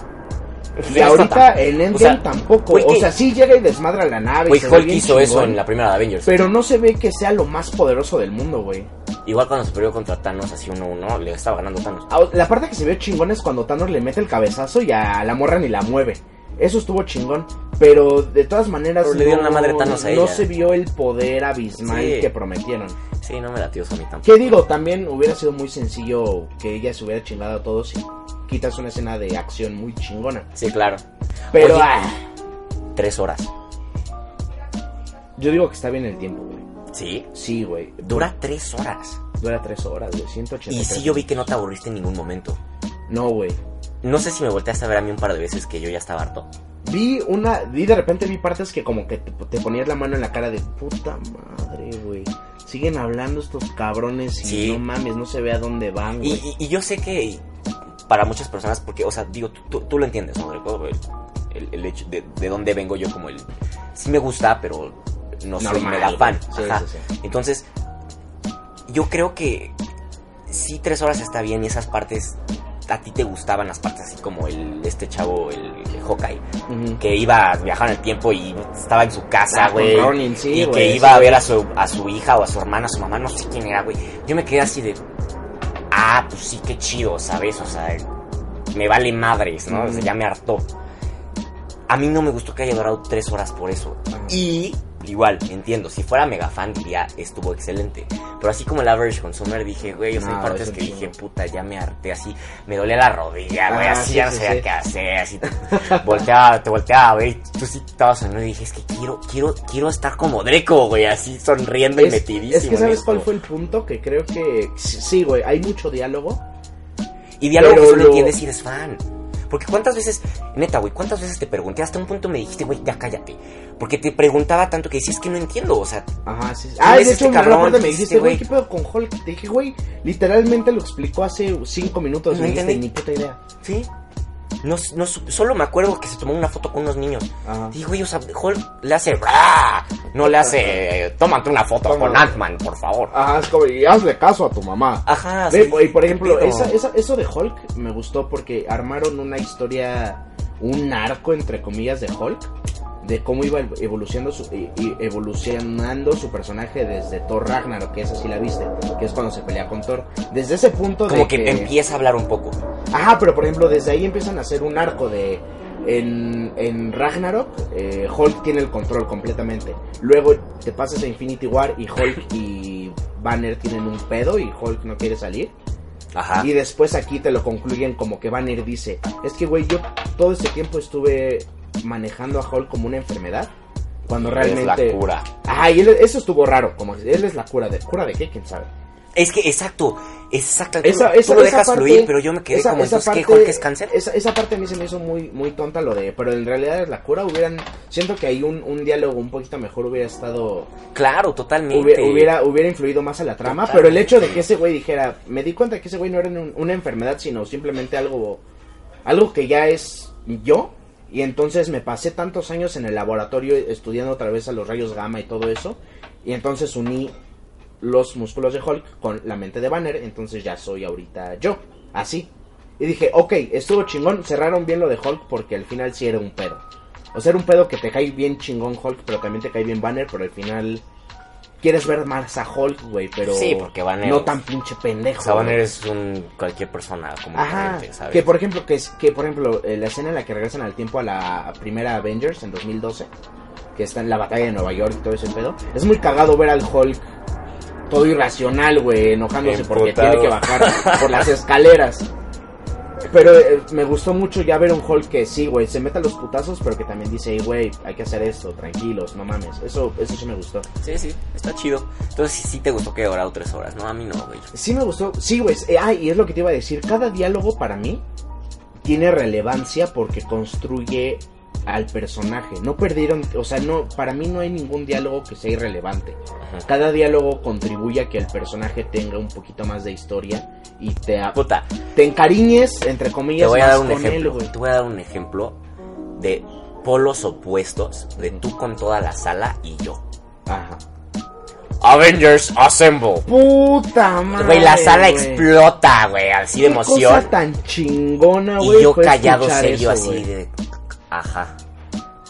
Y ahorita tan- en Endgame o sea, tampoco. o sea, sí llega y desmadra la nave. y Güey, se ve Hulk hizo eso en la primera de Avengers. Pero no se ve que sea lo más poderoso del mundo, güey. Igual cuando se perdió contra Thanos, así uno a uno, le estaba ganando Thanos. La parte que se ve chingón es cuando Thanos le mete el cabezazo y a la morra ni la mueve. Eso estuvo chingón. Pero de todas maneras. Pero le dieron la madre Thanos a no se vio el poder abismal Sí. que prometieron. Sí, no me latió eso a mí tampoco. ¿Qué digo? También hubiera sido muy sencillo que ella se hubiera chingado a todos y quitas una escena de acción muy chingona. Sí, claro. Pero Oye, ah, Tres horas. yo digo que está bien el tiempo, güey. Sí. Sí, güey. Dura tres horas. Dura tres horas, güey. 180. Y sí yo vi que no te aburriste en ningún momento. No, güey. No sé si me volteaste a ver a mí un par de veces que yo ya estaba harto. Vi una. Vi de repente vi partes que como que te, te ponías la mano en la cara de puta madre, güey. Siguen hablando estos cabrones y Sí. no mames, no se ve a dónde van, Y, güey. y- y yo sé que para muchas personas, porque, o sea, digo, tú, tú- tú lo entiendes, ¿no? El, el- hecho de, de dónde vengo yo como el... Sí me gusta, pero no soy Normal, mega fan. güey. Sí, Ajá. sí, sí. Entonces, yo creo que sí tres horas está bien y esas partes... A ti te gustaban las partes así como el este chavo, el, el Hawkeye, que iba a viajar en el tiempo y estaba en su casa, Ah, güey. Sí, y que sí, iba a ver a su, a su hija o a su hermana, a su mamá, no sé quién era, güey. Yo me quedé así de, ah, pues sí, qué chido, ¿sabes? O sea, me vale madres, ¿no? O sea, ya me hartó. A mí no me gustó que haya durado tres horas por eso. Y, igual, entiendo, si fuera mega fan diría, estuvo excelente. Pero así como el average consumer dije, güey, o sea, hay No, partes eso que dije, puta, ya me harté así. Me dolía la rodilla, güey, Ah, así sí, ya no sí, sabía sí. qué hacer, así. te- [laughs] volteaba, te volteaba, güey, tú sí estabas sonriendo y dije, es que quiero, quiero, quiero estar como Dreco, güey, así sonriendo y metidísimo. es que sabes cuál fue el punto que creo que sí, güey, hay mucho diálogo. Y diálogo que solo lo- entiendes si eres fan. Porque cuántas veces, neta, güey, cuántas veces te pregunté, hasta un punto me dijiste, güey, ya cállate. Porque te preguntaba tanto que decías que no entiendo, o sea, Ajá, sí. sí. Ah, de este hecho, una cabrón? me Dijiste, güey. ¿qué pedo con Hulk? Te dije, güey, literalmente lo explicó hace cinco minutos. No me dijiste, ni puta idea. ¿sí? No, no, solo me acuerdo que se tomó una foto con unos niños. Ajá. Dije, güey, o sea, Hulk le hace, "Bra", no le hace, tómate una foto con Ant-Man, por favor. Ajá, es como, y hazle caso a tu mamá. Ajá, sí, y por ¿qué ejemplo, esa, esa- eso de Hulk me gustó porque armaron una historia, un arco entre comillas de Hulk, de cómo iba evolucionando su, evolucionando su personaje desde Thor Ragnarok, que esa sí la viste, que es cuando se pelea con Thor. Desde ese punto Como de que, empieza a hablar un poco. Ajá, pero por ejemplo, desde ahí empiezan a hacer un arco de. En, en Ragnarok, eh, Hulk tiene el control completamente. Luego te pasas a Infinity War y Hulk y Banner tienen un pedo y Hulk no quiere salir. Ajá. Y después aquí te lo concluyen como que Banner dice: Es que, güey, yo todo este tiempo estuve manejando a Hulk como una enfermedad. Cuando Es realmente. la cura. Ajá, y él- eso estuvo raro. Como él es la cura de. ¿Cura de qué? ¿Quién sabe? Es que, exacto, exacto. Esa, tú, esa, tú lo dejas parte- fluir, pero yo me quedé esa- como, esa entonces, ¿qué, parte- Hulk es cáncer? Esa, esa parte a mí se me hizo muy, muy tonta lo de... Pero en realidad es la cura hubieran... Siento que ahí un, un diálogo un poquito mejor hubiera estado... Claro, totalmente. Hubiera, hubiera, hubiera influido más a la trama. Totalmente. Pero el hecho de que ese güey dijera... Me di cuenta que ese güey no era un- una enfermedad, sino simplemente algo... Algo que ya es yo. Y entonces me pasé tantos años en el laboratorio estudiando otra vez a los rayos gamma y todo eso. Y entonces uní los músculos de Hulk con la mente de Banner, entonces ya soy ahorita yo, así. Y dije, ok, estuvo chingón, cerraron bien lo de Hulk porque al final sí era un pedo. O sea, era un pedo que te cae bien chingón Hulk, pero también te cae bien Banner, pero al final quieres ver más a Hulk, güey, pero Sí, porque Banner- no tan pinche pendejo. O sea, Banner es un cualquier persona como Ajá, ¿sabes? que por ejemplo, que, es, que por ejemplo, eh, la escena en la que regresan al tiempo a la primera Avengers en 2012, que está en la batalla de Nueva York y todo ese pedo, es muy cagado ver al Hulk todo irracional, güey, enojándose porque tiene que bajar [laughs] por las escaleras. Pero eh, me gustó mucho ya ver un Hulk que sí, güey, se mete a los putazos, pero que también dice, "Ey, güey, hay que hacer esto, tranquilos, no mames. Eso, eso sí me gustó. Sí, sí, está chido. Entonces sí, sí te gustó que durara tres horas, ¿no? A mí no, güey. Sí me gustó, sí, güey. eh, ah, y es lo que te iba a decir. Cada diálogo para mí tiene relevancia porque construye al personaje. No perdieron, o sea, no, para mí no hay ningún diálogo que sea irrelevante. Ajá. Cada diálogo contribuye a que el personaje tenga un poquito más de historia y te, Puta, te encariñes, entre te comillas, voy a dar un él, ejemplo. güey. te voy a dar un ejemplo de polos opuestos de tú con toda la sala y yo. Ajá. Avengers Assemble. Puta madre. Güey, la sala explota, güey, así de emoción. cosa tan chingona, güey. Y yo callado serio eso, así de... Ajá,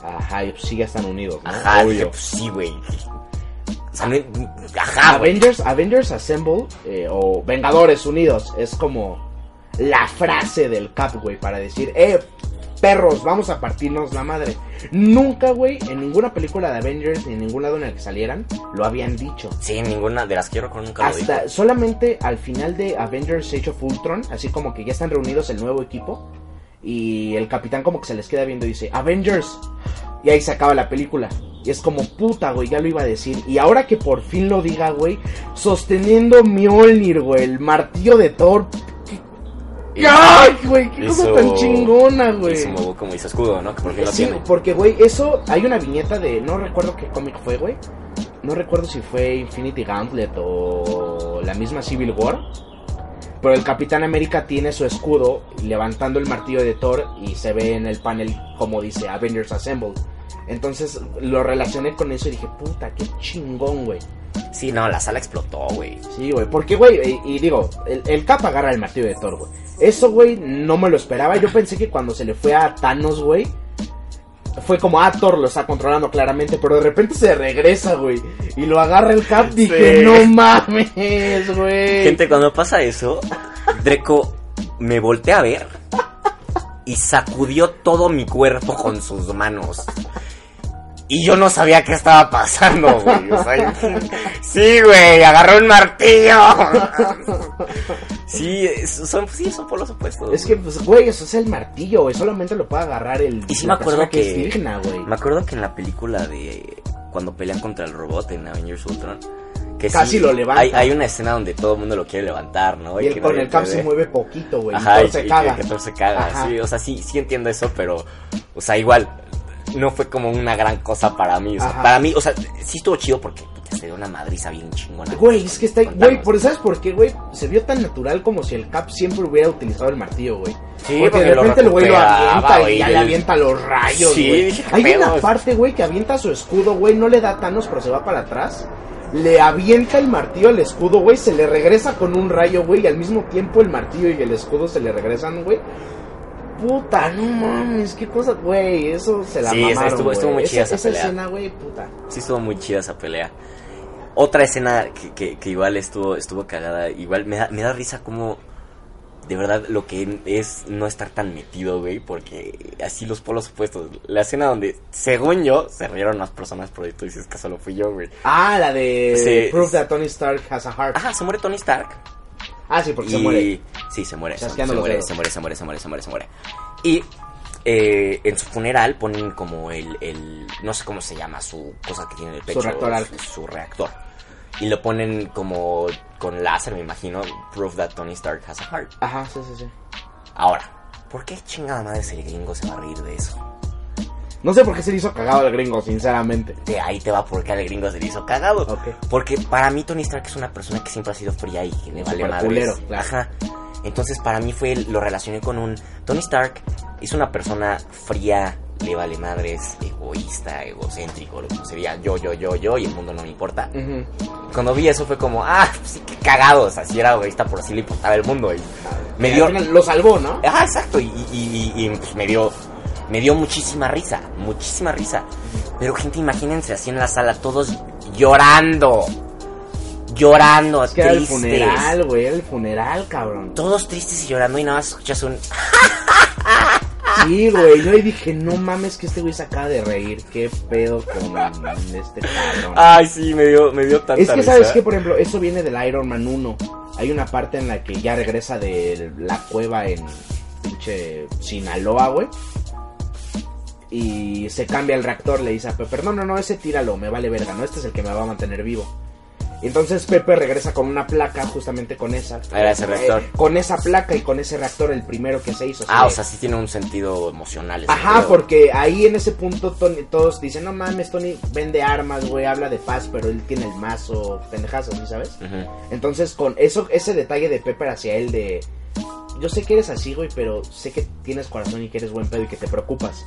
Ajá, y sí ya están unidos, ¿no? ajá, Obvio. dije, pues sí, güey. O sea, no- ajá. Avengers, Avengers Assemble eh, o Vengadores Unidos es como la frase del Cap, güey, para decir, eh, perros, vamos a partirnos la madre. Nunca, güey, en ninguna película de Avengers ni en ningún lado en el que salieran lo habían dicho. Sí, ninguna de las quiero con nunca lo dijo. Hasta solamente al final de Avengers Age of Ultron, así como que ya están reunidos el nuevo equipo y el capitán como que se les queda viendo y dice, Avengers. Y ahí se acaba la película. Y es como puta, güey, ya lo iba a decir. Y ahora que por fin lo diga, güey, sosteniendo Mjolnir, güey, el martillo de Thor. ¡Ay, güey! ¡Qué cosa tan chingona, güey! Hizo como, como hizo escudo, ¿no? Que por fin lo Sí, tiene. porque, güey, eso, hay una viñeta de, no recuerdo qué cómic fue, güey. No recuerdo si fue Infinity Gauntlet o la misma Civil War. Pero el Capitán América tiene su escudo levantando el martillo de Thor y se ve en el panel como dice Avengers Assemble. Entonces lo relacioné con eso y dije, puta, qué chingón, güey. Sí, no, la sala explotó, güey. Sí, güey, porque, güey, y, y digo, el, el Cap agarra el martillo de Thor, güey. Eso, güey, no me lo esperaba. Yo pensé que cuando se le fue a Thanos, güey, fue como, ah, Thor lo está controlando claramente, pero de repente se regresa, güey, y lo agarra el Cap. Dije, Sí. no mames, güey. Gente, cuando pasa eso, Dreco me voltea a ver y sacudió todo mi cuerpo con sus manos. Y yo no sabía qué estaba pasando, güey. O sea, sí, güey, agarró un martillo. Sí, son, sí, son por los opuestos. Es que, pues, güey, eso es el martillo, güey, solamente lo puede agarrar el. Y sí me acuerdo persona que- es digna, güey. Me acuerdo que en la película de cuando pelean contra el robot en Avengers Ultron, que Casi sí, lo levanta. Hay, hay una escena donde todo el mundo lo quiere levantar, ¿no? Y el, que con el Cap se mueve poquito, güey. Ajá, y y, Thor se y caga. que, que se caga. Sí, o sea, sí, sí entiendo eso, pero, o sea, igual, no fue como una gran cosa para mí. O sea, Ajá. para mí, o sea, sí estuvo chido porque puta, se dio una madriza bien chingona. Güey, es que está. Güey, por, ¿sabes por qué, güey? Se vio tan natural como si el Cap siempre hubiera utilizado el martillo, güey. Sí, porque, de repente el güey lo avienta y ya le avienta los rayos, Sí, güey. dije, ¿qué Hay una parte, güey, que avienta su escudo, güey, no le da Thanos, pero se va para atrás. Le avienta el martillo al escudo, güey, se le regresa con un rayo, güey, y al mismo tiempo el martillo y el escudo se le regresan, güey. Puta, no mames, qué cosa, güey, eso se la Sí, mamaron, estuvo- estuvo muy chida esa, esa pelea. escena, güey, puta. Sí estuvo muy chida esa pelea. Otra escena que, que, que igual estuvo, estuvo cagada, igual me da, me da risa como de verdad lo que es no estar tan metido, güey, porque así los polos opuestos. La escena donde, según yo, se rieron más personas, pero tú dices que solo fui yo, güey. Ah, la de Sí. Proof that Tony Stark has a heart. Ajá, se muere Tony Stark. Ah, sí, porque y... se muere. Sí, se muere. Se, se muere, se muere, se muere, se muere, se muere, se muere. Y eh, en su funeral ponen como el, el, no sé cómo se llama, su cosa que tiene en el pecho. reactor. Su, su reactor. Y lo ponen como con láser, me imagino, proof that Tony Stark has a heart. Ajá, sí, sí, sí. Ahora, ¿por qué chingada madre el gringo se va a reír de eso? No sé por qué se le hizo cagado al gringo, sinceramente. De ahí te va porque al gringo se le hizo cagado. Porque para mí Tony Stark es una persona que siempre ha sido fría y que le vale culero, claro. Ajá. Entonces para mí fue, lo relacioné con un... Tony Stark es una persona fría, le vale madres, egoísta, egocéntrico, lo que sería yo, yo, yo, yo y el mundo no me importa. Cuando vi eso fue como, ah, sí, qué cagados, así era egoísta por así le importaba el mundo. Y me dio... Lo salvó, ¿no? Ajá, exacto. Y, y- y- y, pues, me dio. Me dio muchísima risa. Muchísima risa. Pero gente, imagínense así en la sala, todos llorando. Llorando, Es que era el funeral, güey, era el funeral, cabrón. Todos tristes y llorando y nada más escuchas un... Sí, güey, yo ahí dije, no mames que este güey se acaba de reír, qué pedo con este cabrón. Ay, sí, me dio, me dio tanta es que risa. sabes que, por ejemplo, eso viene del Iron Man 1. Hay una parte en la que ya regresa de la cueva en pinche Sinaloa, güey. Y se cambia el reactor, le dice a Pepper, no, no, no, ese tíralo, me vale verga, no, este es el que me va a mantener vivo. Y entonces Pepper regresa con una placa, justamente con esa. Era ese reactor. Eh, con esa placa y con ese reactor, el primero que se hizo. Ah, o sea, sí tiene un sentido emocional. Ajá, porque ahí en ese punto Tony- todos dicen, no mames, Tony vende armas, güey, habla de paz, pero él tiene el mazo, pendejazo, ¿sí sabes? Entonces, con eso, ese detalle de Pepper hacia él de... Yo sé que eres así, güey, pero sé que tienes corazón y que eres buen pedo y que te preocupas.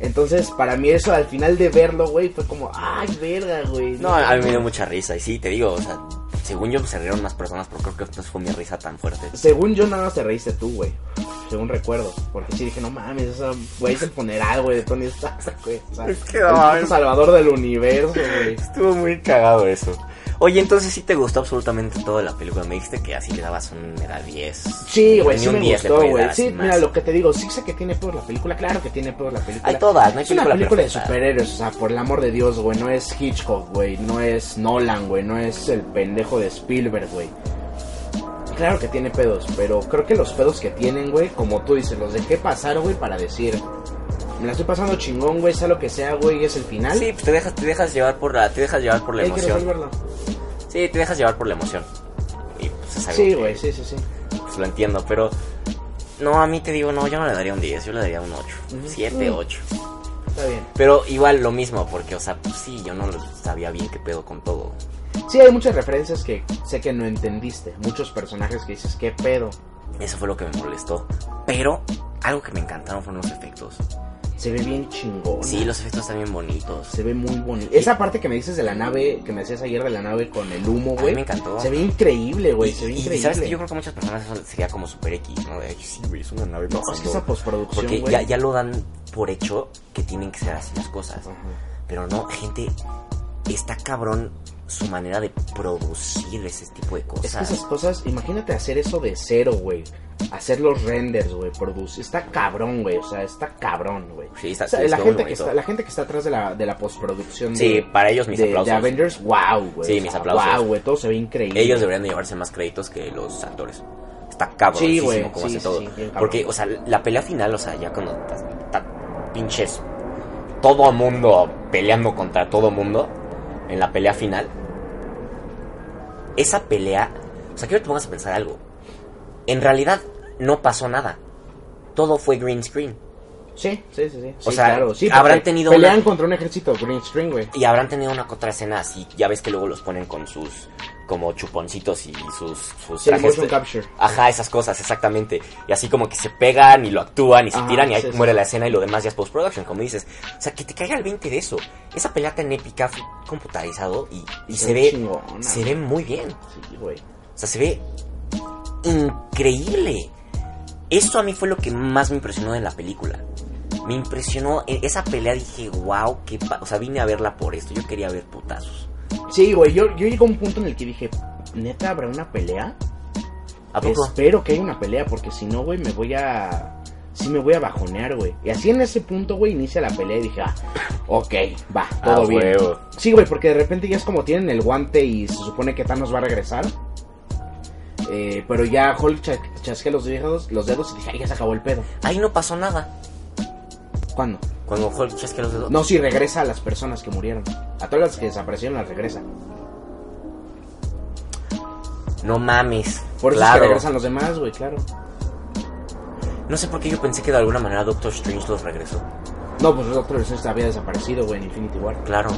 Entonces, para mí eso, al final de verlo, güey, fue como, ay, verga, güey. No, a mí me dio mucha risa. Y sí, te digo, o sea, según yo se rieron más personas, pero creo que esta fue mi risa tan fuerte. Según yo, nada más te reíste tú, güey. Según recuerdo. Porque sí dije, no mames, esa, güey, es el funeral, güey, de Tony Stark, güey. O sea, Es que el no mames. salvador del universo, güey. Estuvo muy cagado eso. Oye, entonces sí te gustó absolutamente toda la película. Me dijiste que así le dabas un me da 10. Sí, güey, sí un me 10 le gustó, güey. Sí, mira, lo que te digo, sí sé que tiene peor la película, claro que tiene peor la película. Hay todas, no hay Es una película de superhéroes, o sea, por el amor de Dios, güey. No es Hitchcock, güey. No es Nolan, güey. No es el pendejo de Spielberg, güey. Claro que tiene pedos, pero creo que los pedos que tienen, güey, como tú dices, los dejé pasar, güey, para decir, me la estoy pasando chingón, güey, sea lo que sea, güey, y es el final. Sí, pues te dejas, te dejas llevar por la, te dejas llevar por la emoción. Sí, te dejas llevar por la emoción. Y pues es algo Sí, güey, sí, sí, sí. pues, lo entiendo, pero no, a mí te digo, no, yo no le daría un 10, yo le daría un 8, Ujú. 7, Mm. 8. Está bien. Pero igual lo mismo, porque, o sea, pues sí, yo no lo sabía bien qué pedo con todo. Sí, hay muchas referencias que sé que no entendiste. Muchos personajes que dices, ¿qué pedo? Eso fue lo que me molestó. Pero algo que me encantaron fueron los efectos. Se ve bien chingón. Sí, los efectos están bien bonitos. Se ve muy bonito. Esa parte que me dices de la nave, que me decías ayer de la nave con el humo, güey. me encantó. Se ve increíble, güey. Y- Se ve y, increíble. sabes que yo creo que muchas personas eso sería como super X, ¿no? De, "Ay, sí, güey, es una nave No, pasando". es que esa postproducción, Porque ya, ya lo dan por hecho que tienen que ser así las cosas. Ajá. Pero no, gente, está cabrón su manera de producir ese tipo de Es que cosas. esas cosas, imagínate hacer eso de cero, güey. Hacer los renders, güey. Producir. Está cabrón, güey. O sea, está cabrón, güey. Sí, está, O sea, sí, la, gente que está, la gente que está atrás de la, de la postproducción Sí, de, para ellos mis de, de aplausos. Avengers, wow, güey. Sí, O mis aplausos. Wow, güey. Todo se ve increíble. Ellos deberían de llevarse más créditos que los actores. Está cabrón Sí, güey, como sí, hace todo. sí. Porque, o sea, la pelea final, o sea, ya cuando está pinches todo mundo peleando contra todo mundo en la pelea final. Esa pelea, o sea, quiero que te pongas a pensar algo. En realidad no pasó nada. Todo fue green screen. Sí, sí, sí. sí. O sea, claro. Sí, habrán tenido Pelean una- contra un ejército green screen, güey. Y habrán tenido una otra escena así. Ya ves que luego los ponen con sus como chuponcitos y sus, sus Sí, trajes. capture. Ajá, esas cosas, exactamente. Y así como que se pegan y lo actúan y se Ajá, tiran y ahí muere la escena y lo demás ya es post-production, como dices. O sea, que te caiga el 20 de eso. Esa pelea tan épica fue computarizado y, y Se ve chingona, se ve muy bien. Sí, güey. O sea, se ve increíble. Esto a mí fue lo que más me impresionó de la película. Me impresionó e- esa pelea, dije, wow, qué pa-". o sea, vine a verla por esto. Yo quería ver putazos. Sí, güey. Yo, yo llegué a un punto en el que dije, ¿neta habrá una pelea? ¿A poco? Espero que haya una pelea, porque si no, güey, me voy a. Sí, me voy a bajonear, güey. Y así en ese punto, güey, inicia la pelea y dije, ah, ok, va, todo Ah, bien. huevo. Sí, güey, porque de repente ya es como tienen el guante y se supone que Thanos va a regresar. Eh, pero ya Hulk cha- chasquea los dedos, los dedos y dije, ay, ya se acabó el pedo. Ahí no pasó nada. ¿Cuándo? Cuando Hulk chasquea los dedos. No, sí, regresa a las personas que murieron. A todas las que desaparecieron las regresa. No mames. Por eso es claro. que regresan los demás, güey, claro. No sé por qué yo pensé que de alguna manera Doctor Strange los regresó. No, pues Doctor Strange había desaparecido, güey, en Infinity War. Claro.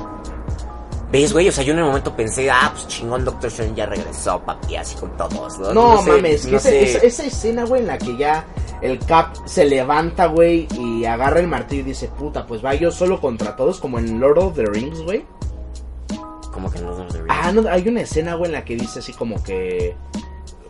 ¿Ves, güey? O sea, yo en el momento pensé, ah, pues chingón, Doctor Strange ya regresó, papi, así con todos. No, No, sé, mames, no esa, esa escena, güey, en la que ya el Cap se levanta, güey, y agarra el martillo y dice, puta, pues va yo solo contra todos, como en Lord of the Rings, güey. Como que no los de Ah, no, hay una escena, güey, en la que dice así como que...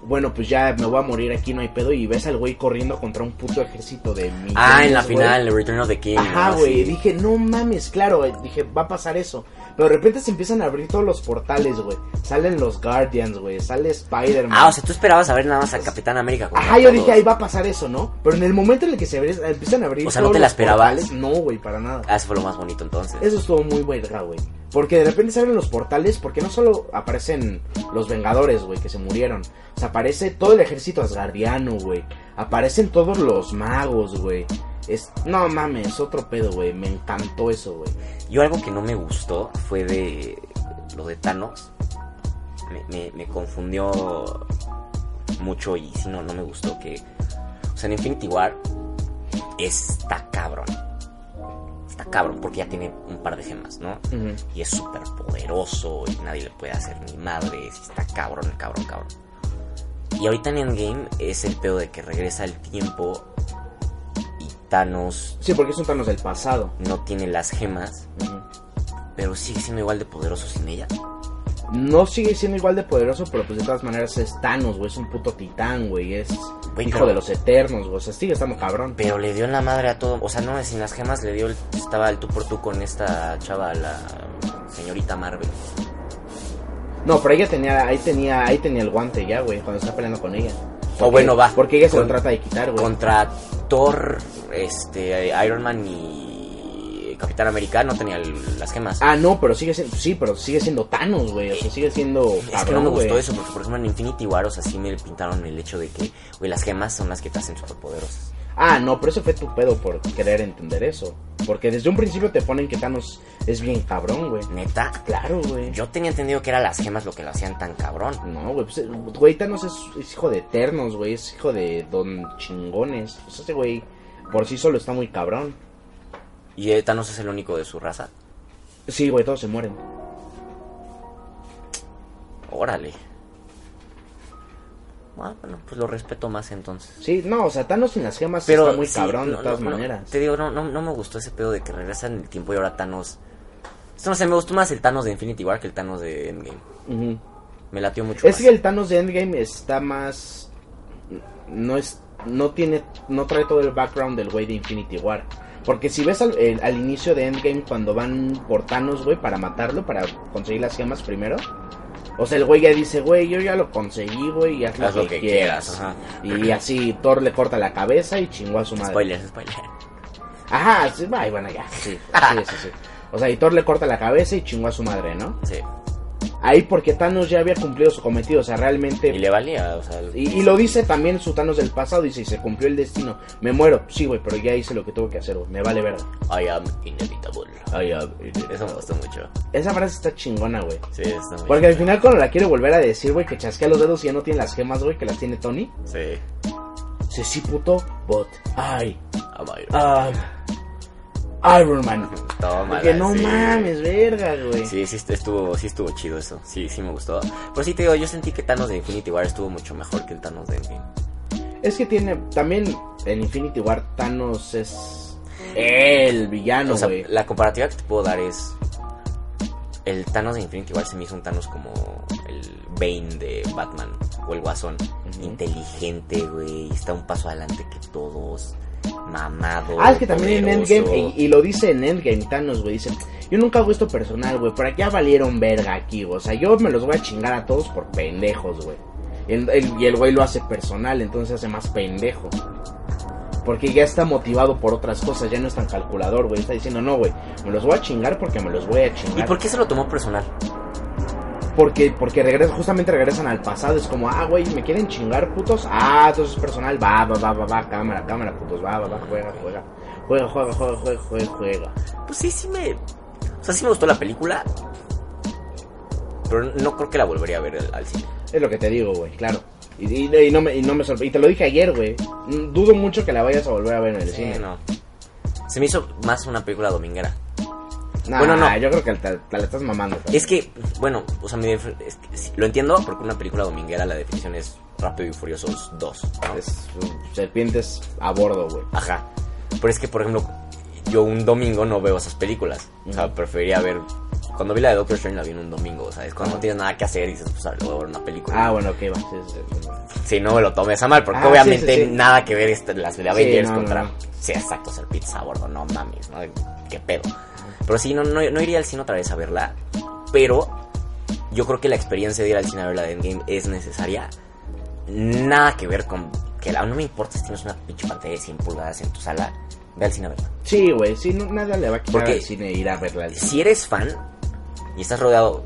bueno, pues ya me voy a morir aquí, no hay pedo. Y ves al güey corriendo contra un puto ejército de millones, Ah, en la güey. final, el Return of the King. Ajá, güey. Sí. Dije, no mames, claro, güey. Dije, va a pasar eso. Pero de repente se empiezan a abrir todos los portales, güey. Salen los Guardians, güey. Sale Spider-Man. Ah, o sea, tú esperabas a ver nada más a Capitán América. Ajá, yo dije, ahí va a pasar eso, ¿no? Pero en el momento en el que se empiezan a abrir O sea, ¿no te la esperabas? portales, no, güey, para nada. Ah, eso fue lo más bonito entonces. Eso estuvo muy verga, güey. Porque de repente salen los portales, porque no solo aparecen los Vengadores, güey, que se murieron. O sea, aparece todo el ejército asgardiano, güey. Aparecen todos los magos, güey. Es... No mames, otro pedo, güey. Me encantó eso, güey. Yo algo que no me gustó fue de lo de Thanos. Me, me- confundió mucho y sí, no, no me gustó que... O sea, en Infinity War está cabrón. Está cabrón porque ya tiene un par de gemas, ¿no? Y es súper poderoso y nadie le puede hacer ni madres. Está cabrón, el cabrón, cabrón. Y ahorita en Endgame es el pedo de que regresa el tiempo y Thanos Sí, porque son Thanos del pasado. no tiene las gemas, pero sigue siendo igual de poderoso sin ella. No sigue siendo igual de poderoso, pero pues de todas maneras es Thanos, güey. Es un puto titán, güey. Es hijo pero- de los eternos, güey. O sea, sigue estando cabrón. Pero le dio en la madre a todo. O sea, no, sin las gemas le dio. el- estaba el tú por tú con esta chava, la señorita Marvel. No, pero ella tenía, ahí tenía, ahí tenía el guante ya, güey, cuando está peleando con ella. O bueno, va. Porque ella se Con- lo trata de quitar, güey. Contra Thor, este, Iron Man y Capitán América no tenía el- las gemas. Ah, no, pero sigue siendo, sí, pero sigue siendo Thanos, güey. O sea, sigue siendo es que no me gustó eso, porque por ejemplo en Infinity War, o sea, sí me pintaron el hecho de que, güey, las gemas son las que te hacen superpoderosas. Ah, no, pero eso fue tu pedo por querer entender eso. Porque desde un principio te ponen que Thanos es bien cabrón, güey. Neta, Claro, güey. yo tenía entendido que eran las gemas lo que lo hacían tan cabrón. No, güey, pues, güey, Thanos es, es hijo de eternos, güey. Es hijo de don chingones. Pues ese güey por sí solo está muy cabrón. Y eh, Thanos es el único de su raza. Sí, güey, todos se mueren. Órale. Ah, bueno, pues lo respeto más entonces. Sí, no, o sea, Thanos sin las gemas Pero está muy sí, cabrón no, de todas no, maneras. te digo, no, no, no me gustó ese pedo de que regresan en el tiempo y ahora Thanos. Esto no sé, me gustó más el Thanos de Infinity War que el Thanos de Endgame. Me latió mucho Es más. que el Thanos de Endgame está más. No es. No tiene. No trae todo el background del güey de Infinity War. Porque si ves al, el- al inicio de Endgame cuando van por Thanos, güey, para matarlo, para conseguir las gemas primero. O sea, el güey ya dice, güey, yo ya lo conseguí, güey, y haz, Haz lo, que, quieras. ajá. Y así Thor le corta la cabeza y chingó a su madre. Spoiler, spoiler. Ajá, sí, bueno, ya, sí, sí, sí, sí. [laughs] O sea, y Thor le corta la cabeza y chingó a su madre, ¿no? Sí. Ahí porque Thanos ya había cumplido su cometido, o sea, realmente... Y le valía, o sea. el- Y, y lo dice también su Thanos del pasado, dice, y se cumplió el destino. Me muero, sí, güey, pero ya hice lo que tuve que hacer, güey. Me vale verga. I am inevitable. Eso me gustó mucho. Esa frase está chingona, güey. Sí, está muy Porque al final cuando la quiere volver a decir, güey, que chasquea los dedos y ya no tiene las gemas, güey, que las tiene Tony. Sí. Dice, sí, puto, but I Am I- am Iron Man. Toma. Porque no mames, verga, güey. Sí, sí estuvo, sí estuvo chido eso. Sí, sí me gustó. Pero sí te digo, yo sentí que Thanos de Infinity War estuvo mucho mejor que el Thanos de Endgame. Es que tiene, también en Infinity War Thanos es el villano, o sea, güey. la comparativa que te puedo dar es. El Thanos de Infinity War se me hizo un Thanos como el Bane de Batman o el Guasón. Inteligente, güey. Está un paso adelante que todos. Mamado. Ah, es que también en poderoso. Endgame, y, y lo dice en Endgame Thanos, güey, dice, yo nunca hago esto personal, güey, pero ya valieron verga aquí, güey, o sea, yo me los voy a chingar a todos por pendejos, güey. Y el, güey lo hace personal, entonces hace más pendejo. Porque ya está motivado por otras cosas, ya no es tan calculador, güey, está diciendo, no, güey, me los voy a chingar porque me los voy a chingar. ¿Y por qué se lo tomó personal? Porque, porque regresa, justamente regresan al pasado. Es como, ah, güey, ¿me quieren chingar, putos? Ah, entonces es personal. Va, va, va, va, va, cámara, cámara, putos. Va, va, va, juega, juega. Juega, juega, juega, juega, juega, juega. Pues sí, sí me. O sea, sí me gustó la película. Pero no creo que la volvería a ver al, al cine. Es lo que te digo, güey, claro. Y, y- y no me, y no me sorpre- Y te lo dije ayer, güey. Dudo mucho que la vayas a volver a ver en el Sí, cine. no. Se me hizo más una película dominguera. Nah, Bueno, no. yo creo que te, te la estás mamando. Es que, bueno, o sea, mi es que sí, lo entiendo porque una película dominguera la definición es Rápido y Furiosos 2. ¿no? Es serpientes a bordo, güey. Ajá. Pero es que, por ejemplo, yo un domingo no veo esas películas. O sea, preferiría ver Cuando vi la de Doctor Strange la vi en un domingo, ¿sabes? Cuando no tienes nada que hacer y dices, pues a ver, una película. Ah, bueno, ok, va. Sí, sí, sí. Sí, no me lo tomes a mal, porque Ah, obviamente nada que ver este, las de Avengers no, contra... no. Sí, exacto, es pizza a bordo, no mames, ¿no? Qué pedo. Pero sí, no, no, no iría al cine otra vez a verla, pero yo creo que la experiencia de ir al cine a ver la de Endgame es necesaria. Nada que ver con... que la- No me importa si tienes una pinche pantalla de 100 pulgadas en tu sala, ve al cine a verla. Sí, güey, sí, no, nada le va a quitar Porque- al cine ir a verla. al cine. si eres fan y estás rodeado,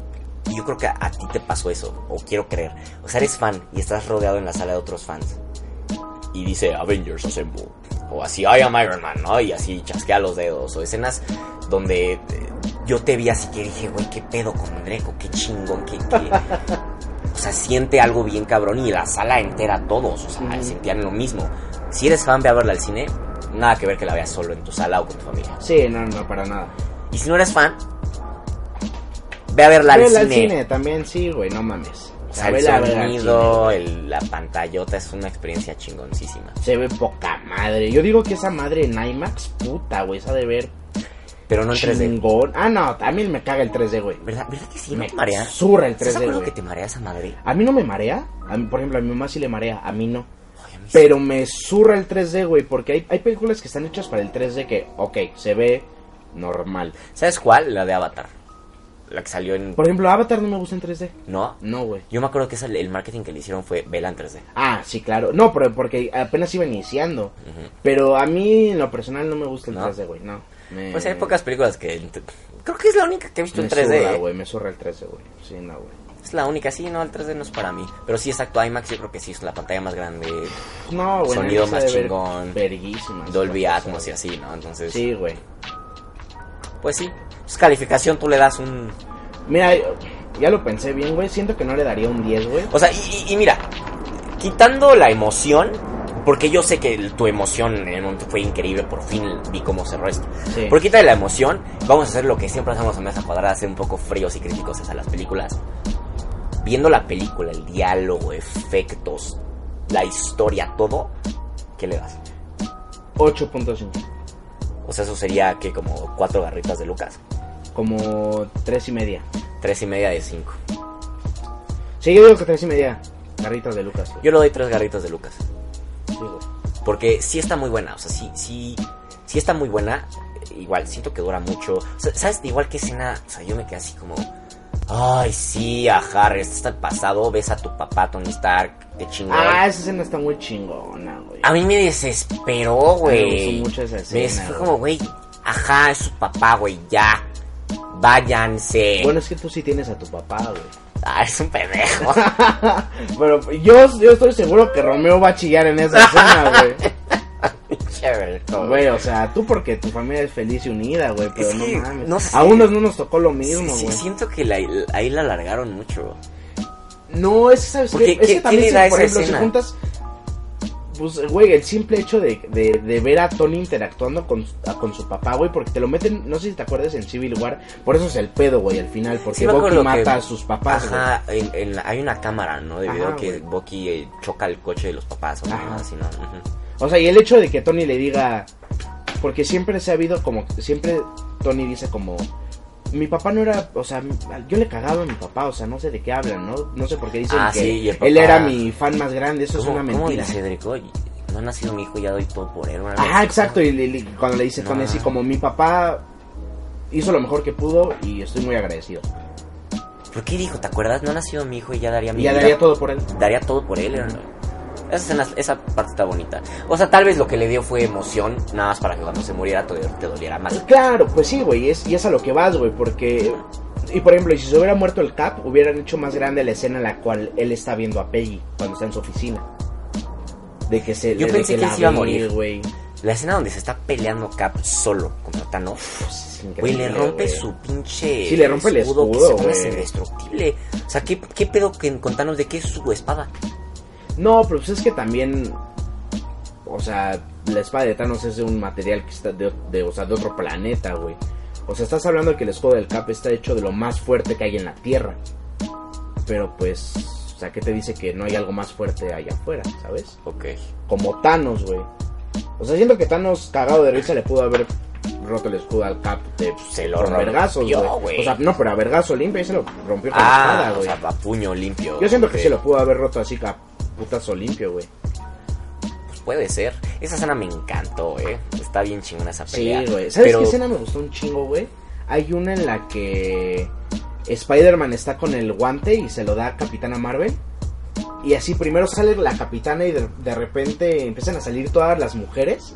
yo creo que a, a ti te pasó eso, o quiero creer, o sea, eres fan y estás rodeado en la sala de otros fans, y dice Avengers Assemble, o así I am Iron Man, ¿no? Y así chasquea los dedos, o escenas donde eh, yo te vi así que dije, güey, qué pedo con Dreco, qué chingón, qué... qué- [laughs] O sea, siente algo bien cabrón y la sala entera todos, o sea, sentían lo mismo. Si eres fan, ve a verla al cine, nada que ver que la veas solo en tu sala o con tu familia. Sí, no, no, para nada. Y si no eres fan, ve a verla al cine. al cine también, sí, güey, no mames. Sea, el a al sonido, el- la pantallota es una experiencia chingoncísima. Se ve poca madre. Yo digo que esa madre en IMAX, puta, güey, esa de ver Pero no en 3D. chingón. Ah, no, también me caga el 3D, güey. ¿Verdad, ¿Verdad que sí? ¿No Me te marea? zurra el ¿Estás de 3D, acuerdo güey. que te marea esa madre? A mí no me marea. A mí, por ejemplo, a mi mamá sí le marea, a mí no. Ay, a mí sí. Pero me zurra el 3D, güey, porque hay, hay películas que están hechas para el 3D que, ok, se ve normal. ¿Sabes cuál? La de Avatar. La que salió en... Por ejemplo, Avatar no me gusta en 3D. ¿No? No, güey. Yo me acuerdo que esa- el marketing que le hicieron fue vela en 3D. Ah, sí, claro. No, pero porque apenas iba iniciando. Pero a mí, en lo personal, no me gusta el ¿No? 3D, güey. No. Me- Pues hay pocas películas que... Creo que es la única que he visto me en 3D. zurra, ¿eh? güey. Me zurra el 3D, güey. Sí, no, güey. Es la única, sí, no, el 3D no es para mí. Pero sí, exacto, IMAX yo creo que sí es la pantalla más grande, No, güey. Sonido más chingón. verguísimas Dolby Atmos y así, ¿no? Entonces, Sí, güey. Pues sí. Pues calificación tú le das un... Mira, ya lo pensé bien, güey. Siento que no le daría un 10, güey. O sea, y, mira, quitando la emoción, porque yo sé que tu emoción en el momento fue increíble, por fin vi cómo cerró esto. Sí. Por quita de la emoción, vamos a hacer lo que siempre hacemos en Mesa Cuadrada, ser un poco fríos y críticos hacia las películas. Viendo la película, el diálogo, efectos, la historia, todo, ¿qué le das? 8.5. O sea, eso sería que como cuatro garritas de Lucas. Como 3 y media. Tres y media de cinco. Sí, yo digo que 3 y media. Garritas de Lucas, güey. Yo le doy tres garritas de Lucas. Sí, güey. Porque sí está muy buena, o sea, sí, sí, sí está muy buena. Igual, siento que dura mucho. O sea, ¿Sabes? Igual que escena, o sea, yo me quedé así como... Ay, sí, ajá, regresaste al pasado, ves a tu papá, Tony Stark, de chingón. Ah, esa escena está muy chingona, güey. A mí me desesperó, güey. Me mucho esa Me escena, fue güey. como, güey, ajá, es su papá, güey, ya. Váyanse. Bueno, es que tú sí tienes a tu papá, güey. Ah, es un pendejo. [laughs] Pero yo, yo estoy seguro que Romeo va a chillar en esa escena, [laughs] güey. Güey, o sea, tú porque tu familia es feliz y unida, güey, pero Es no mames. no sé. A unos no nos tocó lo mismo, Sí, sí, güey. siento que la- ahí la alargaron mucho. No, es que, ¿sabes Porque, qué? Es ¿qué- que qué también, si, por ejemplo, si escena? juntas... Pues, güey, el simple hecho de, de, de ver a Tony interactuando con, a- con su papá, güey, porque te lo meten, no sé si te acuerdas, en Civil War, por eso es el pedo, güey, al final, porque Sí Bucky mata que- a sus papás. Ajá, en- en la- hay una cámara, ¿no? De Ajá, video que güey. Bucky eh, choca el coche de los papás o Ajá. nada así, ¿no? O sea, y el hecho de que Tony le diga. Porque siempre se ha habido como. Siempre Tony dice como. Mi papá no era. O sea, yo le cagaba a mi papá. O sea, no sé de qué hablan, ¿no? No sé por qué dicen Ah, que sí, él era mi fan más grande. Eso es ¿Cómo- una cómo mentira. dice Cedric? Oye, no ha nacido mi hijo, ya doy todo por él. Ajá, exacto. ¿no? Y le- le- cuando le dice No. Tony así como mi papá hizo lo mejor que pudo y estoy muy agradecido. ¿Por qué dijo? ¿Te acuerdas? No ha nacido mi hijo y ya daría mi ya vida. daría todo por él. Daría todo por él. era- Esa, escena- esa parte está bonita. O sea, tal vez lo que le dio fue emoción, nada más para que cuando se muriera te, te doliera más. Claro, pues sí, güey, es, y es a lo que vas, güey, porque... Y por ejemplo, y si se hubiera muerto el Cap, hubieran hecho más grande la escena en la cual él está viendo a Peggy cuando está en su oficina. De que se... Yo de pensé que él se iba a morir. güey. La escena donde se está peleando Cap solo contra Thanos. Güey, le rompe su pinche. Sí, le rompe el que escudo, se pone güey. indestructible. O sea, ¿qué, qué pedo que con Thanos de qué es su espada? No, pero pues es que también... O sea, la espada de Thanos es de un material que está de, de, o sea, de otro planeta, güey. O sea, estás hablando de que el escudo del Cap está hecho de lo más fuerte que hay en la Tierra. Pero pues... O sea, ¿qué te dice que no hay algo más fuerte allá afuera, ¿sabes? Ok. como Thanos, güey. O sea, siento que Thanos cagado de risa le pudo haber roto el escudo al Cap de Se lo vergazos, güey. O sea, no, pero a vergazo limpio y se lo rompió con la Ah, espada, o güey. sea, a puño limpio. Yo siento que sí lo pudo haber roto así a putazo limpio, güey. Pues puede ser. Esa escena me encantó, eh. Está bien chingona esa Sí, pelea. güey. ¿Sabes Pero- qué escena me gustó un chingo, güey? Hay una en la que Spider-Man está con el guante y se lo da a Capitana Marvel. Y así primero sale la capitana y de, de repente empiezan a salir todas las mujeres.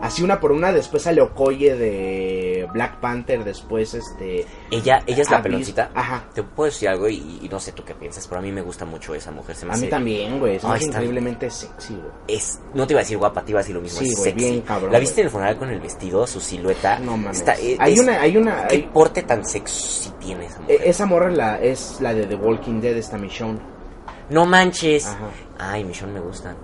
Así una por una, después sale Okoye de Black Panther, después este... Ella, ella es la Abyss- peloncita. Ajá. Te puedo decir algo y, y no sé tú qué piensas, pero a mí me gusta mucho esa mujer. Se me A mí también, güey. Es increíblemente sexy, güey. Es, no te iba a decir guapa, te iba a decir lo mismo. Sí, es güey, sexy. bien cabrón, ¿La viste en el funeral con el vestido, su silueta? No mames. Está- es- hay una, hay una... ¿Qué porte tan sexy tiene esa mujer? e- esa morra la, es la de The Walking Dead, esta Michonne. No manches. Ajá. Ay, Michonne me gusta.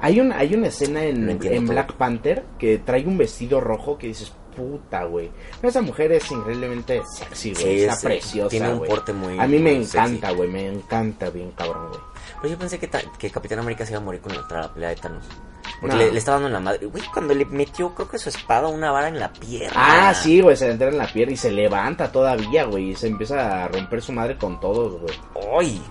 Hay una, hay una escena en, en. Black Panther que trae un vestido rojo que dices, puta, güey. Pero Esa mujer es increíblemente sexy, güey. Sí, Está es- preciosa, tiene un porte muy- A mí me encanta, güey. Me encanta bien cabrón, güey. Pero yo pensé que, que Capitán América se iba a morir con la, pelea de Thanos. Porque No. le, le estaba dando en la madre. Güey, cuando le metió, creo que su espada, una vara en la pierna. Ah, sí, güey. Se le entra en la pierna y se levanta todavía, güey. Y se empieza a romper su madre con todos, güey. ¡Ay!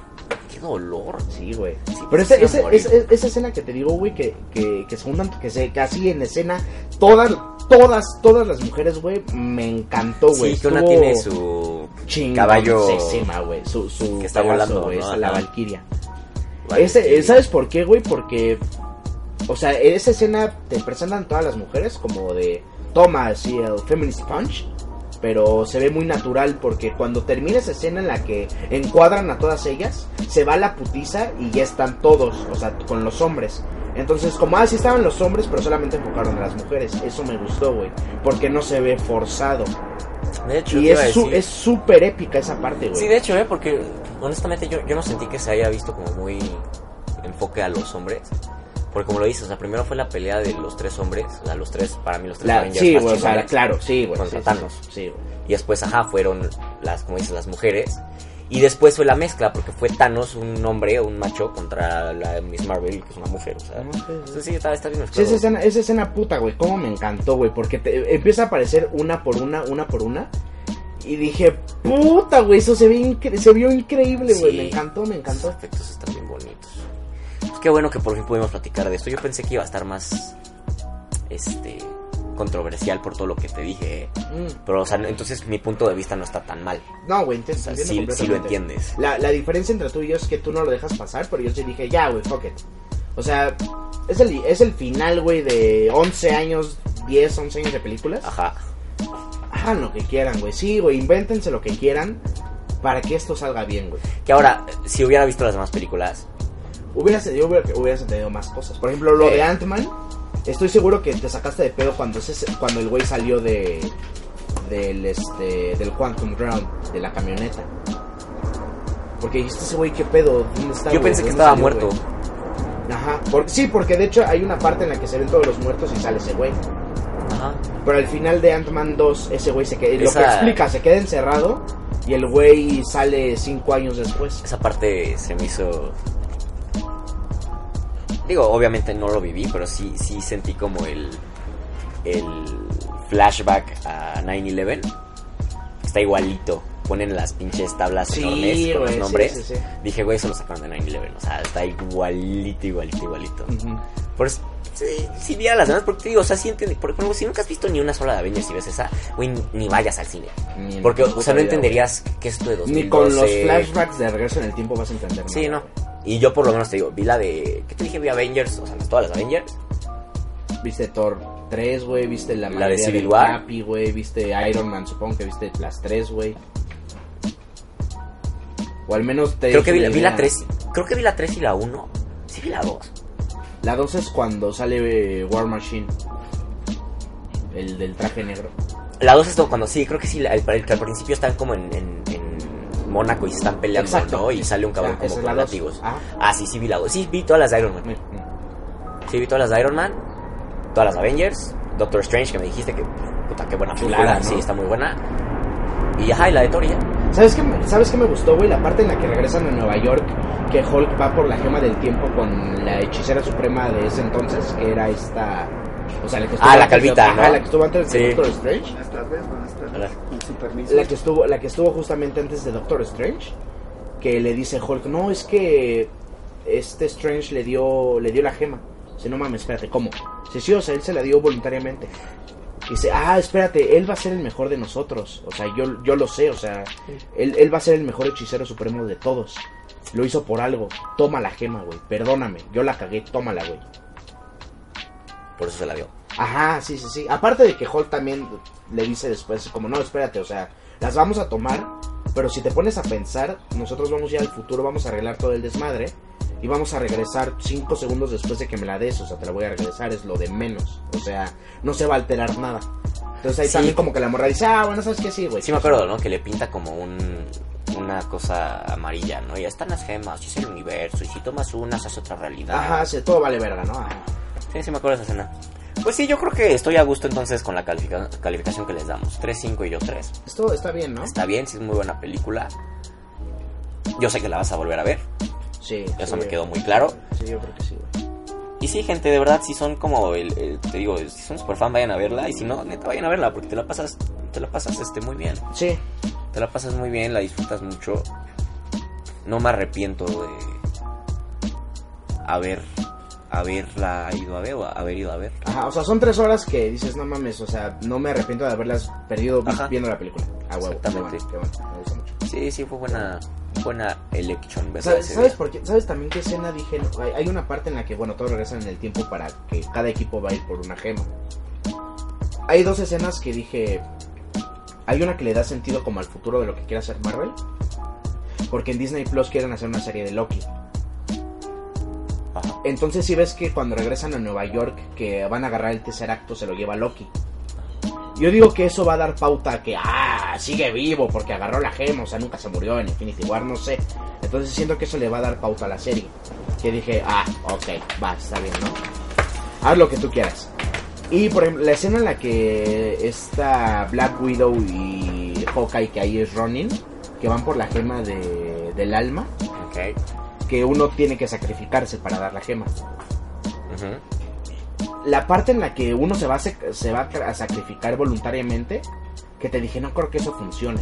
¡Qué dolor! Sí, güey. Sí, Pero sí ese, se iba a ese- morir. ese- esa escena que te digo, güey, que, que, que se juntan, que se así en escena, todas, todas, todas las mujeres, güey, me encantó, güey. Sí, una tiene su caballo güey. Su, su que está volando, güey, la. Valkyria. Ese, ¿Sabes por qué, güey? Porque, o sea, en esa escena te presentan todas las mujeres como de, toma, así, el feminist punch. Pero se ve muy natural porque cuando termina esa escena en la que encuadran a todas ellas, se va la putiza y ya están todos, o sea, con los hombres. Entonces, como así estaban los hombres, pero solamente enfocaron a las mujeres. Eso me gustó, güey. Porque no se ve forzado. De hecho, Y es su- es súper épica esa parte, güey. Sí, de hecho, ¿eh? Porque honestamente yo, yo no sentí que se haya visto como muy enfoque a los hombres. Porque como lo dices, o sea, primero fue la pelea de los tres hombres, o sea, los tres, para mí los tres La- Avengers sí, más güey, o sea, claro, sí, güey. Contra sí, Thanos. Sí. Y después, ajá, fueron las, como dices, las mujeres. Y después fue la mezcla, porque fue Thanos, un hombre, un macho, contra la Miss Marvel, que es una mujer, o sea. Ah, sí, sí. Entonces, sí, está, está bien Sí, esa escena, esa escena puta, güey, cómo me encantó, güey, porque te, empieza a aparecer una por una, una por una. Y dije, puta, güey, eso se, ve se vio increíble, güey, Sí. me encantó, me Los encantó. efectos están bien bonitos. Pues qué bueno que por fin pudimos platicar de esto. Yo pensé que iba a estar más, este, controversial por todo lo que te dije. ¿eh? Mm, Pero, o sea, entonces mi punto de vista no está tan mal. No, güey, O entiendo, sea, entiendo sí, sí lo entiendes. La, la diferencia entre tú y yo es que tú no lo dejas pasar, pero yo sí dije, ya, güey, fuck it. O sea, es el, es el final, güey, de 11 años, 10, 11 años de películas. Ajá. Hagan lo que quieran, güey. Sí, güey, invéntense lo que quieran para que esto salga bien, güey. Que ahora, si hubiera visto las demás películas, Hubieras, yo hubiera, hubieras entendido más cosas. Por ejemplo, lo Eh. de Ant-Man, estoy seguro que te sacaste de pedo cuando, ese, cuando el güey salió de del este del Quantum Realm, de la camioneta. Porque dijiste ese güey, ¿qué pedo? ¿Dónde está? yo güey? pensé que ¿Dónde estaba salió, muerto. güey? Ajá. Por- sí, porque de hecho hay una parte en la que se ven todos los muertos y sale ese güey. Ajá. Pero al final de Ant-Man 2, ese güey se queda. Lo que explica, se queda encerrado y el güey sale cinco años después. Esa parte se me hizo... Digo, obviamente no lo viví, pero sí, sí sentí como el, el flashback a 9-11. Está igualito. Ponen las pinches tablas Sí, enormes con los nombres. sí, sí. Dije, güey, eso lo sacaron de 9-11. O sea, está igualito, igualito, igualito. Ujú. Por eso, sí, si viera las demás, porque te digo, o sea, sí entiende. Por ejemplo, si nunca has visto ni una sola de Avengers y ves esa, güey, ni vayas al cine. Ni Porque, o sea, no entenderías qué es esto de 2012. Ni con los flashbacks de regreso en el tiempo vas a entender. Sí, nada, no. Y yo por lo menos te digo, vi la de... ¿Qué te dije? Vi Avengers, o sea, todas las Avengers. Viste Thor 3, güey. Viste la, La de Civil War. Güey. Viste Iron Man, supongo que viste las 3, güey. O al menos te Creo que vi, vi la idea. 3. Creo que vi la 3 y la 1. Sí vi la 2. La 2 es cuando sale eh, War Machine. El del traje negro. La 2 es cuando sí, creo que sí, la- el, el que al principio están como en, en Mónaco y se están peleando, Exacto. ¿no? Y sale un cabrón Ah, como con. Ah. Ah, sí, sí vi la 2. Sí, vi todas las de Iron Man. Sí, vi todas las de Iron Man. Todas las Avengers. Doctor Strange, que me dijiste que... Puta, qué buena película. Sí, está muy buena. Y ajá, y la de Thor ya. ¿Sabes qué, me- ¿Sabes qué me gustó, güey? La parte en la que regresan a Nueva York, que Hulk va por la gema del tiempo con la hechicera suprema de ese entonces, que era esta... O sea, la que Ah, la antes de- calvita, ajá, ¿no? la que estuvo antes de Sí. Doctor Strange. Buenas tardes, buenas tardes. Hola. Permiso. La que estuvo, la que estuvo justamente antes de Doctor Strange, que le dice Hulk, no, es que este Strange le dio, le dio la gema. Dice, no mames, espérate, ¿cómo? Dice, sí, o sea, él se la dio voluntariamente. Dice, ah, espérate, él va a ser el mejor de nosotros. O sea, yo, yo lo sé, o sea, él, él va a ser el mejor hechicero supremo de todos. Lo hizo por algo. Toma la gema, güey. Perdóname, yo la cagué, tómala, güey. Por eso se la dio. Ajá, sí, sí, sí. Aparte de que Hulk también le dice después, como, no, espérate, o sea, las vamos a tomar, pero si te pones a pensar, nosotros vamos ya al futuro, vamos a arreglar todo el desmadre y vamos a regresar cinco segundos después de que me la des, o sea, te la voy a regresar, es lo de menos. O sea, no se va a alterar nada. Entonces ahí Sí. también como que la morra dice, ah, bueno, ¿sabes qué? Sí, güey. Sí me acuerdo, ¿no? Que le pinta como un una cosa amarilla, ¿no? Ya están las gemas, y es el universo, y si tomas una se hace otra realidad. Ajá, sí, todo vale verga, ¿no? Ajá. Sí, sí me acuerdo de esa escena. Pues sí, yo creo que estoy a gusto entonces con la califica- calificación que les damos. 3, 5 y yo 3. Esto está bien, ¿no? Está bien, sí es muy buena película. Yo sé que la vas a volver a ver, Sí. eso sí, me quedó muy claro. Sí, yo creo que sí, güey. Y sí, gente, de verdad, si son como el, el- te digo, si son super fan, vayan a verla. Y si no, neta, vayan a verla, porque te la pasas, te la pasas este, muy bien. Sí, Te la pasas muy bien, la disfrutas mucho. No me arrepiento de haber haberla ido a ver o haber ido a ver. Ajá, o sea, son tres horas que dices, no mames, o sea, no me arrepiento de haberlas perdido Ajá. viendo la película. Ah, huevo, qué Exactamente. bueno, qué bueno, me gusta mucho. Sí, sí, fue buena, buena elección. ¿Sabes, ¿sabes día. por qué? ¿Sabes también qué escena dije? Hay una parte en la que, bueno, todos regresan en el tiempo para que cada equipo va a ir por una gema. Hay dos escenas que dije... Hay una que le da sentido como al futuro de lo que quiere hacer Marvel. Porque en Disney Plus quieren hacer una serie de Loki. Entonces si ves que cuando regresan a Nueva York, que van a agarrar el tercer acto, se lo lleva Loki. Yo digo que eso va a dar pauta a que, ah, sigue vivo porque agarró la gema, o sea, nunca se murió en Infinity War, no sé. Entonces siento que eso le va a dar pauta a la serie. Que dije, ah, ok, va, está bien, ¿no? Haz lo que tú quieras. Y por ejemplo, la escena en la que está Black Widow y Hawkeye, que ahí es Ronin, que van por la gema de, del alma, Ok. Que uno tiene que sacrificarse para dar la gema. La parte en la que uno se va a, sac- se va a sacrificar voluntariamente, que te dije, no creo que eso funcione.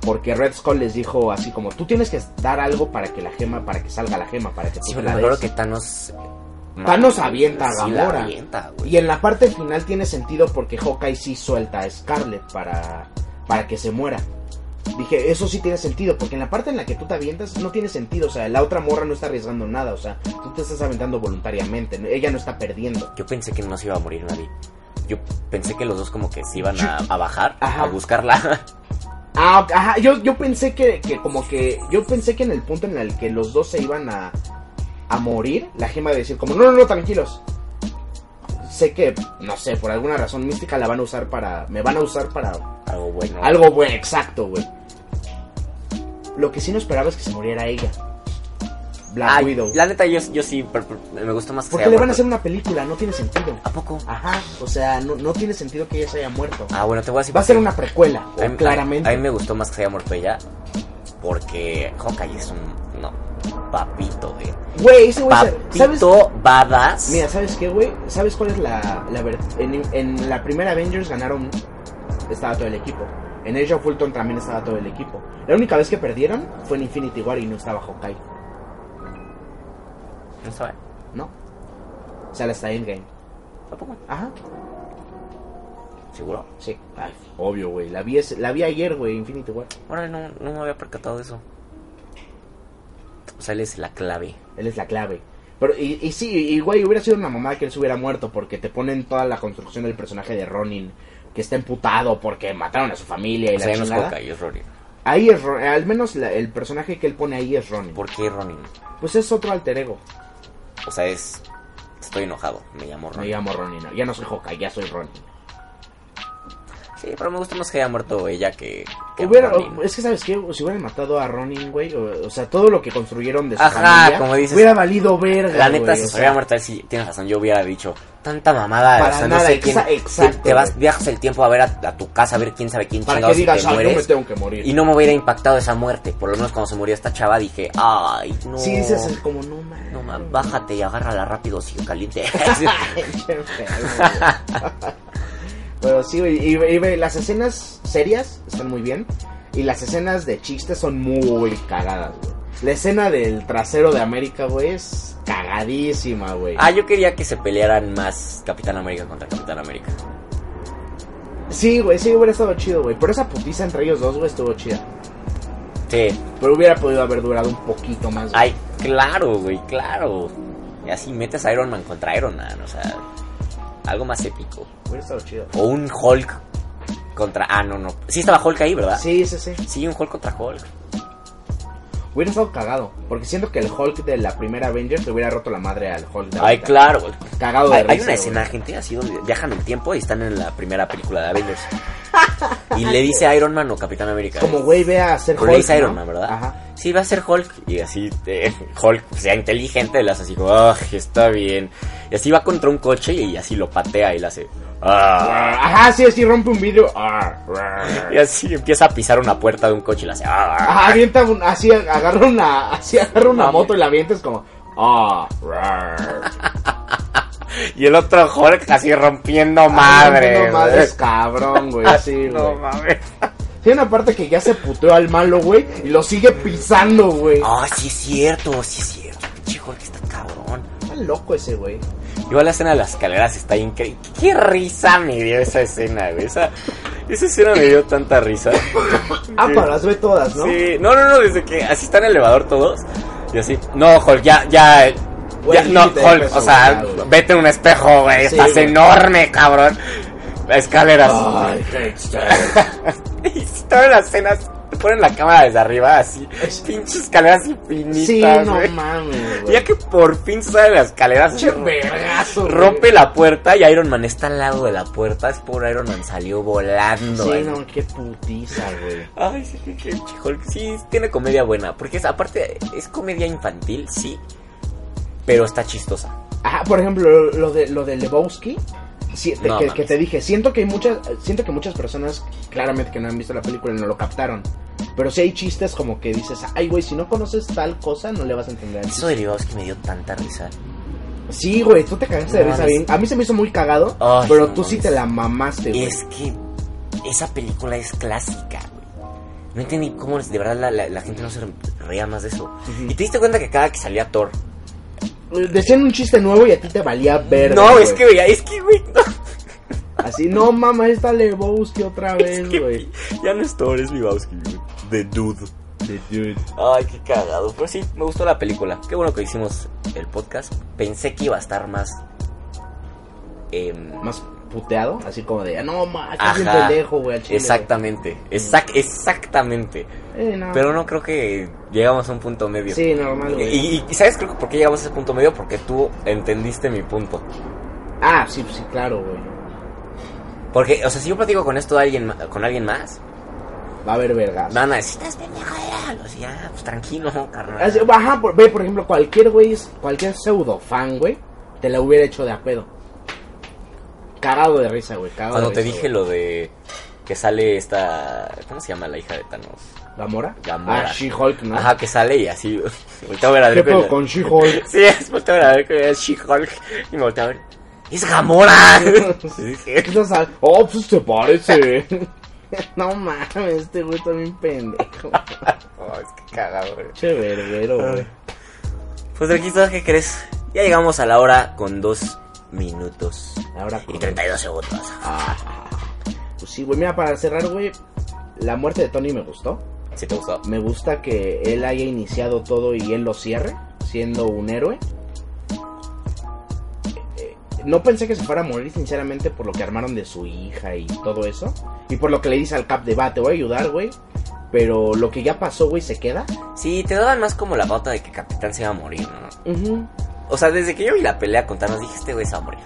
Porque Red Skull les dijo así como, tú tienes que dar algo para que la gema, para que salga la gema, para que tú Sí, la des". que Thanos... Thanos avienta a Sí, Gamora. avienta, güey. Y en la parte final tiene sentido porque Hawkeye sí suelta a Scarlet para, para que se muera. Dije, eso sí tiene sentido, porque en la parte en la que tú te avientas no tiene sentido, o sea, la otra morra no está arriesgando nada, o sea, tú te estás aventando voluntariamente, ella no está perdiendo. Yo pensé que no se iba a morir nadie. Yo pensé que los dos como que se iban a, a bajar Ajá. a buscarla. [laughs] Ah, ajá, yo, yo pensé que, que como que, yo pensé que en el punto en el que los dos se iban a, a morir, la gema de decir como, no, no, no, tranquilos. Sé que, no sé, por alguna razón mística la van a usar para, me van a usar para Algo bueno. algo bueno, exacto, güey. Lo que sí no esperaba es que se muriera ella. Black Ay, Widow. La neta, yo, yo sí, per- per- me gustó más que Porque le van a hacer una película, no tiene sentido. ¿A poco? Ajá, o sea, no, no tiene sentido que ella se haya muerto. Ah, bueno, te voy a decir. Va a ser una precuela, A mí- claramente. A, a mí me gustó más que se haya muerto ella. Porque Hawkeye es un. No, papito, güey. Güey, ese güey, ¿sabes? Badass. Mira, ¿sabes qué, güey? ¿Sabes cuál es la, en, en la primera Avengers ganaron, estaba todo el equipo. En Age of Ultron también estaba todo el equipo. La única vez que perdieron fue en Infinity War y no estaba Hawkeye, No sabe. ¿no? O sea, hasta Endgame. Tampoco. Ajá, ¿Seguro? sí. Ay, obvio, güey. La vi, ese- la vi ayer, güey, Infinity War. Ahora no, no me había percatado de eso. O sea, él es la clave. Él es la clave. Pero, y, y sí, y güey, hubiera sido una mamada que él se hubiera muerto porque te ponen toda la construcción del personaje de Ronin, que está emputado porque mataron a su familia y O la sea, no es. Hawkeye, es Ronin. Ahí es Ron- al menos la- el personaje que él pone ahí es Ronin. ¿Por qué Ronin? Pues es otro alter ego. O sea, es. Estoy enojado. Me llamo Me Ronin. llamo Ronin. Ya no soy Hawkeye, ya soy Ronin. Sí, pero me gusta más que haya muerto ella que. que Hubiera, es que, ¿sabes qué? Si hubieran matado a Ronin, güey, o, o sea, todo lo que construyeron de su Ajá, familia, como dices. hubiera valido verga, La neta, güey, si se hubiera muerto él, sí, tienes razón, yo hubiera dicho, tanta mamada, Para o sea, nada, no sé quién, exa- exacto, te vas, güey. viajas el tiempo a ver a, a tu casa, a ver quién sabe quién Para chingados que y te digas, "Ay, yo me tengo que morir. y no me hubiera impactado esa muerte, por lo menos cuando se murió esta chava dije, ay, no, Sí, dices es como, no mames. no man, bájate y agárrala rápido, si caliente. [laughs] [laughs] Pero sí, güey, y, y, las escenas serias están muy bien. Y las escenas de chistes son muy cagadas, güey. La escena del trasero de América, güey, es cagadísima, güey. ah, yo quería que se pelearan más Capitán América contra Capitán América. Sí, güey, sí hubiera estado chido, güey. Pero esa putiza entre ellos dos, güey, estuvo chida. Sí, Pero hubiera podido haber durado un poquito más. güey. ay, claro, güey, claro. Y así metes a Iron Man contra Iron Man, o sea, algo más épico. Hubiera estado chido. O un Hulk contra. Ah, no, no. Sí estaba Hulk ahí, ¿verdad? Sí, sí, sí. Sí, un Hulk contra Hulk. Hubiera estado cagado. Porque siento que el Hulk de la primera Avengers le hubiera roto la madre al Hulk de Ay, ahorita. claro. güey. Cagado de Hay, hay risa, una güey. escena, gente, así donde viajan el tiempo y están en la primera película de Avengers. [laughs] Y le dice Iron Man o Capitán América. Como, güey, ve a Pero Hulk. le dice ¿no? Iron Man, ¿verdad? Ajá. Sí, va a ser Hulk. Y así, eh, [laughs] Hulk, sea inteligente, le hace así como, ah, está bien. Y así va contra un coche y así lo patea y le hace, ah. Ajá, sí, así rompe un vidrio. Ah, ah. Y así empieza a pisar una puerta de un coche y le hace, ah. Ajá, avienta un, así agarra una, así agarra una moto y la avienta es como, ah, rar. [laughs] Y el otro Hulk así rompiendo madre. No madres, cabrón, güey, sí, [laughs] No mames. Tiene una parte que ya se puteó al malo, güey, y lo sigue pisando, güey. Ah, sí es cierto, sí es cierto. Pinche Hulk está cabrón. Está loco ese, güey. Igual la escena de las escaleras está increíble. Qué risa me dio esa escena, güey. Esa, esa escena me dio tanta risa. [laughs] Ah, para las ve todas, ¿no? Sí, no, no, no, desde que así está en el elevador todos. Y así, no, Hulk, ya, ya. Güey, ya, no, Hulk, o sea, güey, vete a un espejo, güey. Sí, estás güey. enorme, cabrón. Escaleras. Ay, qué y si todas las escenas te ponen la cámara desde arriba, así, pinches escaleras infinitas, Sí, no mames. Ya que por fin sale las escaleras, Pinche vergazo, rompe la puerta y Iron Man está al lado de la puerta. Es por Iron Man salió volando. Sí, no, qué putiza, güey. Ay, sí, qué Hulk. Sí, tiene comedia buena. Porque es, aparte, es comedia infantil, sí. Pero está chistosa. Ajá, por ejemplo, lo de lo de Lebowski, sí, No que, que te dije, siento que hay muchas siento que muchas personas claramente que no han visto la película no lo captaron. Pero sí hay chistes como que dices, "Ay, güey, si no conoces tal cosa no le vas a entender." Eso de Lebowski me dio tanta risa. Sí, güey, tú te cagaste de No, risa mames. bien. A mí se me hizo muy cagado, Ay, pero no tú sí mames. te la mamaste, güey. Es que esa película es clásica, güey. No entendí cómo de verdad la, la- la gente no se reía más de eso. Ujú. Y te diste cuenta que cada que salía Thor. Decían un chiste nuevo y a ti te valía ver. no, es que, güey, es que, güey, no. Así, no mames, está Lebowski otra Es vez, que güey. ya no es Thor, es Lebowski, güey. The Dude. Ay, qué cagado. Pero sí, me gustó la película. Qué bueno que hicimos el podcast. Pensé que iba a estar más. em, Más puteado, así como de, no mames, Ajá. bien pendejo, güey, exactamente. Exact, exactamente. Eh, no. Pero no creo que llegamos a un punto medio. Sí, normal, güey. Y, ¿sabes creo que por qué llegamos a ese punto medio? Porque tú entendiste mi punto. Ah, sí, sí, claro, güey. Porque, o sea, si yo platico con esto a alguien, con alguien más, Va a haber vergas. van a decir, estás pendejo, déjalo". Así, ah, pues tranquilo, carnal. Ajá, por, ve, por ejemplo, cualquier güey, cualquier pseudo fan, güey, te la hubiera hecho de a pedo. Cagado de risa, güey, cagado Cuando de te risa, dije lo de que sale esta. ¿Cómo se llama la hija de Thanos? ¿Gamora? Gamora. Ah, She-Hulk, ¿no? Ajá, que sale y así. [laughs] Volteo a ver a ¿Qué pedo con She-Hulk? [laughs] Sí, es volteo a ver a ver que es She-Hulk. [laughs] Y me volteo a ver. ¡Es Gamora! Y dije, ¿Qué estás a- Oh, pues te parece. no mames, este güey bien pendejo. oh, es que cagado, güey. Che verguero, güey. Pues aquí ¿sabes qué crees? Ya llegamos a la hora con dos minutos Ahora y con... 32 segundos. Ah, pues sí, güey, mira, para cerrar, güey, la muerte de Tony me gustó. ¿Sí te gustó? Me gusta que él haya iniciado todo y él lo cierre, siendo un héroe. Eh, No pensé que se fuera a morir, sinceramente, por lo que armaron de su hija y todo eso. Y por lo que le dice al Cap de, va, te voy a ayudar, güey. Pero lo que ya pasó, güey, se queda. Sí, te daban más como la pauta de que Capitán se iba a morir, ¿no? O sea, desde que yo vi la pelea con Thanos dije, este güey se va a morir.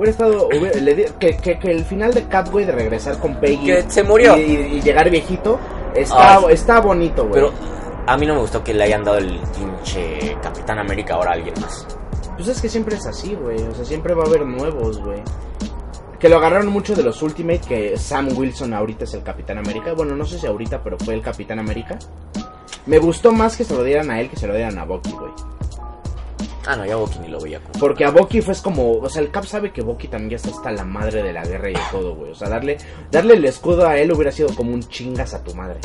Hubiera estado. hubiera- le di- que, que, que el final de güey, de regresar con Peggy. Que se murió. Y, y- y llegar viejito. Está, Ay. está bonito, güey. Pero a mí no me gustó que le hayan dado el pinche Capitán América ahora a alguien más. Pues es que siempre es así, güey. O sea, siempre va a haber nuevos, güey. Que lo agarraron mucho de los Ultimate, que Sam Wilson ahorita es el Capitán América. Bueno, no sé si ahorita, pero fue el Capitán América. Me gustó más que se lo dieran a él que se lo dieran a Bucky, güey. Ah, no, ya Bucky ni lo veía como. Porque a Bucky fue como, o sea, el Cap sabe que Bucky también ya está hasta la madre de la guerra y de todo, güey. O sea, darle, darle el escudo a él hubiera sido como un chingas a tu madre.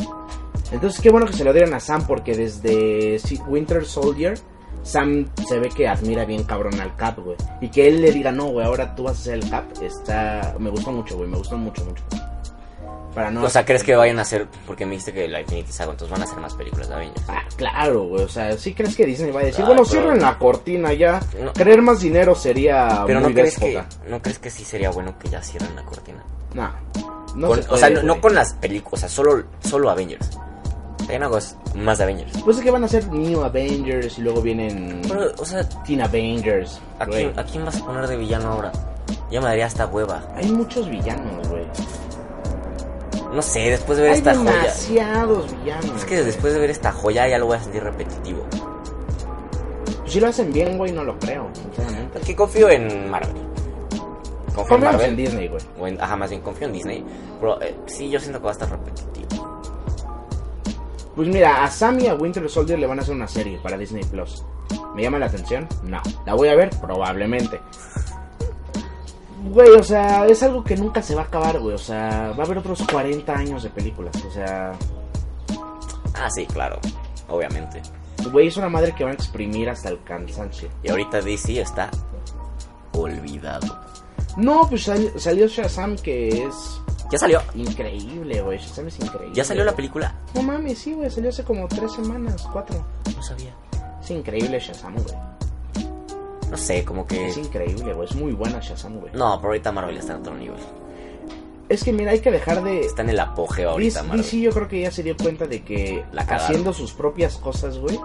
Entonces, qué bueno que se lo dieran a Sam porque desde Winter Soldier, Sam se ve que admira bien cabrón al Cap, güey. Y que él le diga, no, güey, ahora tú vas a ser el Cap, está... Me gustó mucho, güey, me gustó mucho, mucho. Para no... O sea, ¿crees que vayan a hacer.? Porque me dijiste que la Infinity Saga, entonces van a hacer más películas de Avengers. Ah, claro, güey, o sea, ¿sí crees que Disney va a decir, Ay, bueno, pero- cierren la cortina ya? No. Querer más dinero sería Pero muy ¿no crees, que. ¿no crees que sí sería bueno que ya cierren la cortina? No, no Con- se o sea, no, con las películas, o sea, solo, solo Avengers. Hay una cosa más de Avengers. Pues es que van a ser New Avengers y luego vienen Pero, o sea, Teen Avengers. ¿a quién, ¿a quién vas a poner de villano ahora? Ya me daría hasta hueva. Hay muchos villanos. No sé, después de ver Hay esta joya. demasiados villanos. Es que después de ver esta joya ya lo voy a sentir repetitivo. Si lo hacen bien, güey, no lo creo, sinceramente. Porque confío en Marvel. Confío en Marvel. en Disney, güey. O en- ajá, más bien confío en Disney. Pero eh, sí, yo siento que va a estar repetitivo. Pues mira, a Sam y a Winter Soldier le van a hacer una serie para Disney Plus. ¿Me llama la atención? No. ¿La voy a ver? Probablemente. Güey, o sea, es algo que nunca se va a acabar, güey. O sea, va a haber otros 40 años de películas. O sea, Ah, sí, claro. Obviamente. güey, es una madre que va a exprimir hasta el cansancio. Y ahorita DC está olvidado. No, pues sal- salió Shazam que es Ya salió. increíble, güey. Shazam es increíble. Ya salió la película. No mames, sí, güey. Salió hace como tres semanas, cuatro. No sabía. Es increíble Shazam, güey. No sé, como que. Es increíble, güey. Es muy buena Shazam, güey. No, pero ahorita Marvel está en otro nivel. Es que mira, hay que dejar de... Está en el apogeo ahorita DC, Marvel. DC yo creo que ya se dio cuenta de que La haciendo sus propias cosas, güey,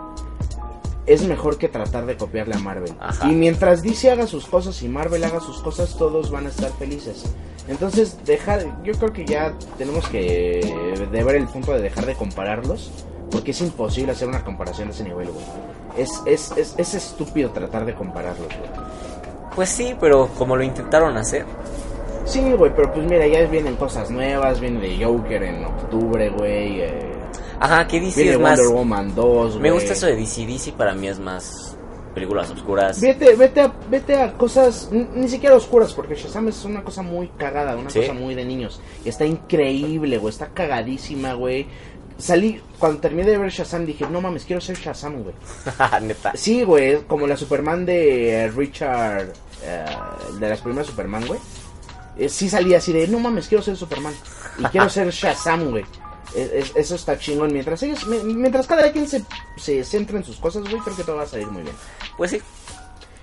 es mejor que tratar de copiarle a Marvel. Ajá. Y mientras DC haga sus cosas y Marvel haga sus cosas, todos van a estar felices. Entonces, dejar, yo creo que ya tenemos que de ver el punto de dejar de compararlos, porque es imposible hacer una comparación de ese nivel, güey. Es, es, es, es estúpido tratar de compararlos, güey. Pues sí, pero como lo intentaron hacer. Sí, güey, pero pues mira, ya vienen cosas nuevas, viene de Joker en octubre, güey. eh, Ajá, que DC viene es más. Wonder Woman 2, Me güey. gusta eso de DC. DC para mí es más películas oscuras. Vete, vete, a, vete a cosas ni siquiera oscuras, porque Shazam es una cosa muy cagada, una Sí. cosa muy de niños. Y está increíble, güey, está cagadísima, güey. Salí, cuando terminé de ver Shazam dije, no mames, quiero ser Shazam, güey. [laughs] Neta. Sí, güey, como la Superman de eh, Richard, eh, de las primeras Superman, güey. Eh, sí salí así de, no mames, quiero ser Superman. Y quiero [laughs] ser Shazam, güey. Es- es- eso está chingón. Mientras ellos, mi- mientras cada quien se, se centra en sus cosas, güey, creo que todo va a salir muy bien. Pues sí.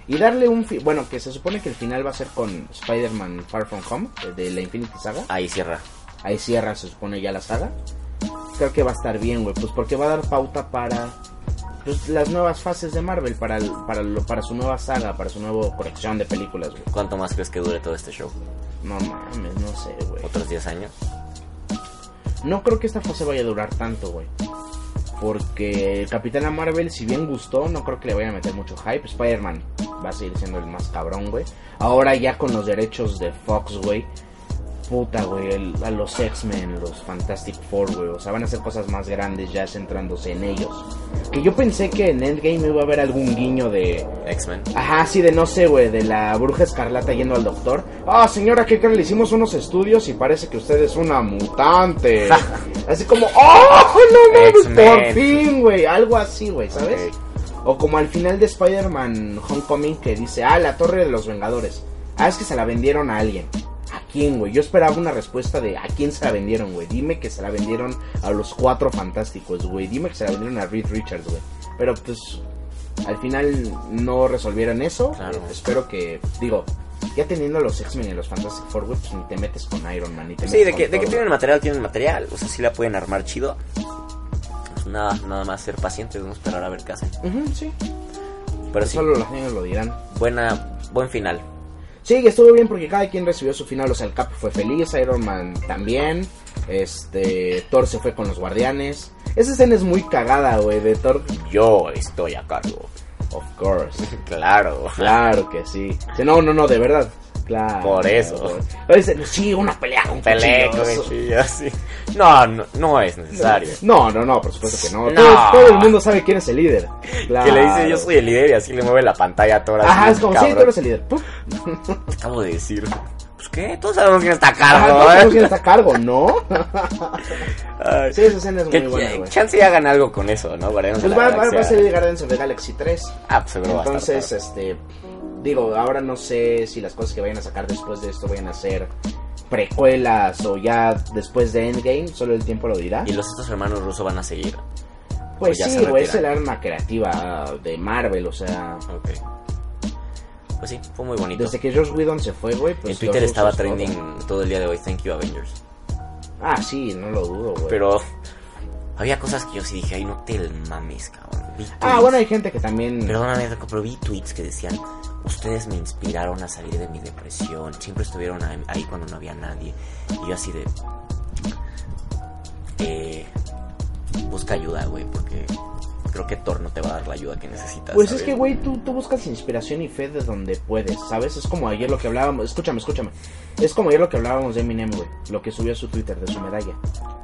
Y darle un... fi- Bueno, que se supone que el final va a ser con Spider-Man Far From Home, de la Infinity Saga. Ahí cierra. Ahí cierra, se supone ya la saga. Creo que va a estar bien, güey, pues porque va a dar pauta para pues, las nuevas fases de Marvel, para, el- para, lo- para su nueva saga, para su nueva colección de películas, güey. ¿Cuánto más crees que dure todo este show? No mames, no sé, güey. ¿Otros 10 años? No creo que esta fase vaya a durar tanto, güey. Porque Capitana Marvel, si bien gustó, no creo que le vaya a meter mucho hype. Spider-Man va a seguir siendo el más cabrón, güey. Ahora ya con los derechos de Fox, güey. Puta, güey. el- A los X-Men, los Fantastic Four, güey. O sea, van a hacer cosas más grandes ya centrándose en ellos. Que yo pensé que en Endgame iba a haber algún guiño de... X-Men. Ajá, sí, de no sé, güey, de la bruja escarlata yendo al doctor. Ah, señora, ¿qué creen? Le hicimos unos estudios y parece que usted es una mutante. [laughs] así como, ¡oh, no mames! Por fin, güey. Algo así, güey, ¿sabes? O como al final de Spider-Man Homecoming que dice, ah, la torre de los Vengadores. Ah, es que se la vendieron a alguien. ¿A quién, güey? Yo esperaba una respuesta de ¿a quién se la vendieron, güey? Dime que se la vendieron a los cuatro fantásticos, güey. Dime que se la vendieron a Reed Richards, güey. Pero pues al final no resolvieron eso. Claro. Espero que, digo, ya teniendo a los X-Men y a los Fantastic Four, güey, pues ni te metes con Iron Man, ni te Sí, metes de que, de que tienen material, tienen material. O sea, sí la pueden armar chido. Pues nada, nada más ser pacientes, no esperar a ver qué hacen. sí. Pero sí, Solo los niños lo dirán. buena, buen final. Sí, estuvo bien porque cada quien recibió su final. O sea, el Cap fue feliz, Iron Man también. Este, Thor se fue con los guardianes. Esa escena es muy cagada, güey, de Thor. Yo estoy a cargo. Of course. [laughs] Claro. Claro que sí. Sí, No, no, no, de verdad. Claro. Por eso. Dice, Sí, una pelea con Pelea con cuchillos. cuchillo, sí. No, no, no es necesario. No, no, no, por supuesto que no. No. Todo, todo el mundo sabe quién es el líder. Claro. [laughs] Que le dice yo soy el líder y así le mueve la pantalla a Thor. así, Ajá, es como, sí, cabrón. tú eres el líder. Puf. Te acabo de decir. Pues qué, todos sabemos quién está a Ah, cargo, no sabemos ¿eh? quién está a cargo, ¿no? Ay, Sí, esa escena es muy buena, güey. chance y hagan algo con eso, ¿no? De Pues va, va, va a ser Guardians of the Galaxy 3. Ah, pues seguro va a estar Entonces, padre. Digo, ahora no sé si las cosas que vayan a sacar después de esto vayan a ser precuelas o ya después de Endgame, solo el tiempo lo dirá. Y los otros hermanos rusos van a seguir. Pues sí, güey, es el arma creativa de Marvel, o sea. Ok. Pues sí, fue muy bonito. Desde que Josh Whedon se fue, güey, pues. en Twitter estaba todo. trending todo el día de hoy, thank you Avengers. Ah, sí, no lo dudo, güey. Pero había cosas que yo sí dije, ay, no te mames, cabrón. Vi Ah, bueno, hay gente que también. Perdóname, pero vi tweets que decían, ustedes me inspiraron a salir de mi depresión, siempre estuvieron ahí cuando no había nadie. Y yo así de... Eh, busca ayuda, güey, porque creo que Thor no te va a dar la ayuda que necesitas. Pues es ¿sabes? que, güey, tú, tú buscas inspiración y fe de donde puedes, ¿sabes? Es como ayer lo que hablábamos. Escúchame, escúchame. Es como ayer lo que hablábamos de Eminem, güey. Lo que subió a su Twitter de su medalla.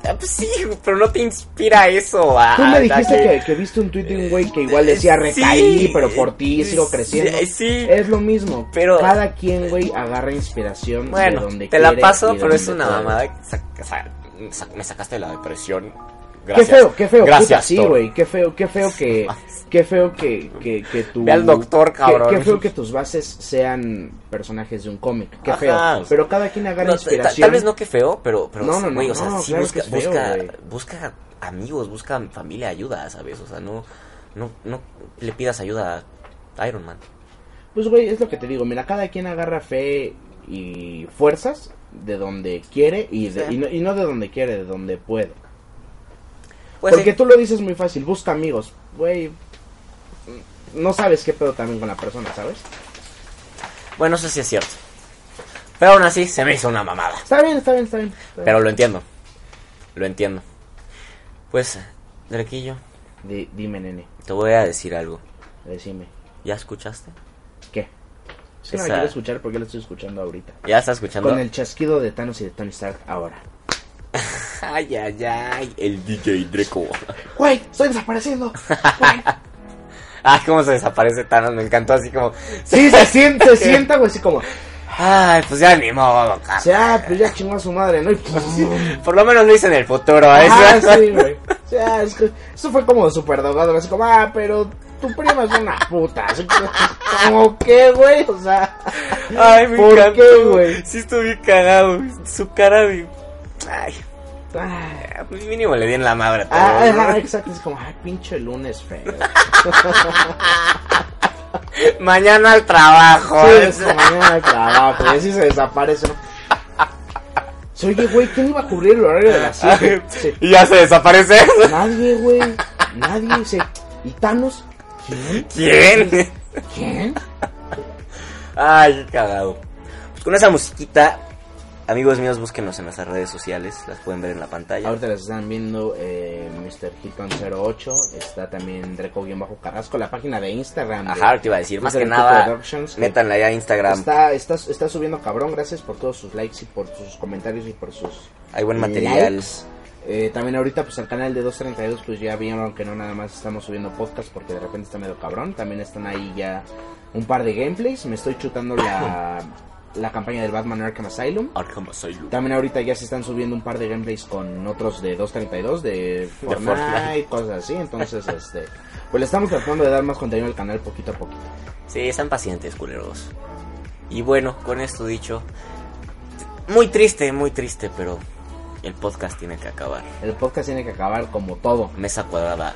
Ah, pues sí, pero no te inspira eso. a- Tú a- me dijiste que, que viste un tweet de un güey que igual decía recaí, Sí. pero por ti sigo creciendo. Sí, sí. Es lo mismo. Pero- Cada quien, güey, agarra inspiración Bueno, de donde te la paso, pero es una mamada. sac- sac- me sacaste de la depresión. Qué Gracias. feo, qué feo, Gracias, puta, sí, güey. Qué feo, qué feo que. [laughs] Qué feo que, que, que tu. Ve al doctor, qué- cabrón. Qué, feo que tus bases sean personajes de un cómic. Qué Ajá. feo. Pero cada quien agarra No, inspiración. tal vez no que feo, pero, pero No, no, no, o sea, no, sí claro busca, feo, busca, busca amigos, busca familia, ayuda, ¿sabes? O sea, no, no, no le pidas ayuda a Iron Man. Pues, güey, es lo que te digo. Mira, cada quien agarra fe y fuerzas de donde quiere y, de- y, no, y no de donde quiere, de donde puede. Pues Porque sí. tú lo dices muy fácil, busca amigos. Güey, no sabes qué pedo también con la persona, ¿sabes? Bueno, eso sí es cierto. Pero aún así, se me hizo una mamada. Está bien, está bien, está bien. está bien. Pero lo entiendo. Lo entiendo. Pues, Drequillo, Di- dime, nene, te voy a decir algo. decime. ¿Ya escuchaste? ¿Qué? Es que no Esa- la quiero escuchar porque la estoy escuchando ahorita. ¿Ya estás escuchando? Con el chasquido de Thanos y de Tony Stark ahora. Ay, ay, ay, el DJ Dreco. [laughs] ¡Güey! ¡Estoy desapareciendo! Güey. [laughs] Ah, cómo se desaparece Thanos, me encantó así como... Sí, se siente, se sienta, güey, así como... Ay, pues ya ni modo, O cara. sea, pues ya chingó a su madre, ¿no? Y pues, [laughs] Por lo menos lo hice en el futuro, ¿eh? Ah, sí, güey. O sea, es que eso fue como súper drogado, así como, ah, pero tu prima es una puta. Así que, como, ¿qué, güey? O sea, Ay, me ¿por encantó. qué, güey? Sí estuve cagado. Su cara de... Ay, Ah, mínimo le di en la madre ah, exacto, es como, ay, pinche lunes feo. [laughs] Mañana al trabajo. Sí, ¿eh? es como mañana de trabajo, y así se desaparece, ¿no? Oye, güey, ¿quién iba a cubrir el horario de las 7? [laughs] Sí. Y ya se desaparece. Nadie, güey. Nadie dice. ¿Y Thanos? ¿Quién? ¿Quién? ¿Quién? Ay, qué cagado. Pues con esa musiquita, amigos míos, búsquenos en nuestras redes sociales. Las pueden ver en la pantalla. Ahorita las están viendo eh, Mr. Hiton08. Está también Dreco-Carrasco. La página de Instagram. de Ajá, te iba a decir, más que nada, métanla ya a Instagram. Está, está, está subiendo cabrón. Gracias por todos sus likes y por sus comentarios y por sus Hay buen material. likes. Eh, también ahorita pues el canal de 232 pues ya vieron que no nada más estamos subiendo podcast porque de repente está medio cabrón. También están ahí ya un par de gameplays. Me estoy chutando la, [laughs] la campaña del Batman Arkham Asylum. Arkham Asylum. También ahorita ya se están subiendo un par de gameplays con otros de 232 de Fortnite, Fortnite. cosas así. Entonces, este, pues le estamos tratando de dar más contenido al canal poquito a poquito. Sí, están pacientes, culeros. Y bueno, con esto dicho, muy triste, muy triste, pero el podcast tiene que acabar. El podcast tiene que acabar como todo. Mesa cuadrada,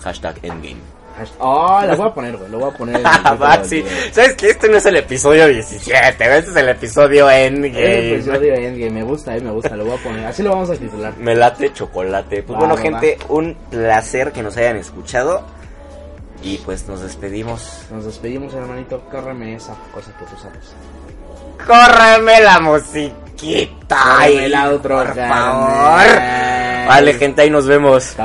hashtag endgame. Oh, lo voy a poner, güey. Lo voy a poner [laughs] el Ah, sí. ¿Sabes que Este no es el episodio 17, güey, este es el episodio El endgame. episodio de Endgame, me gusta, eh, me gusta, lo voy a poner. Así lo vamos a titular. Me late chocolate. Pues bueno, va, gente, un placer que nos hayan escuchado. Y pues nos despedimos. Nos despedimos, hermanito. Córreme esa cosa que tú sabes. córreme la musiquita. Córreme la outro, por favor. Vale, gente, ahí nos vemos.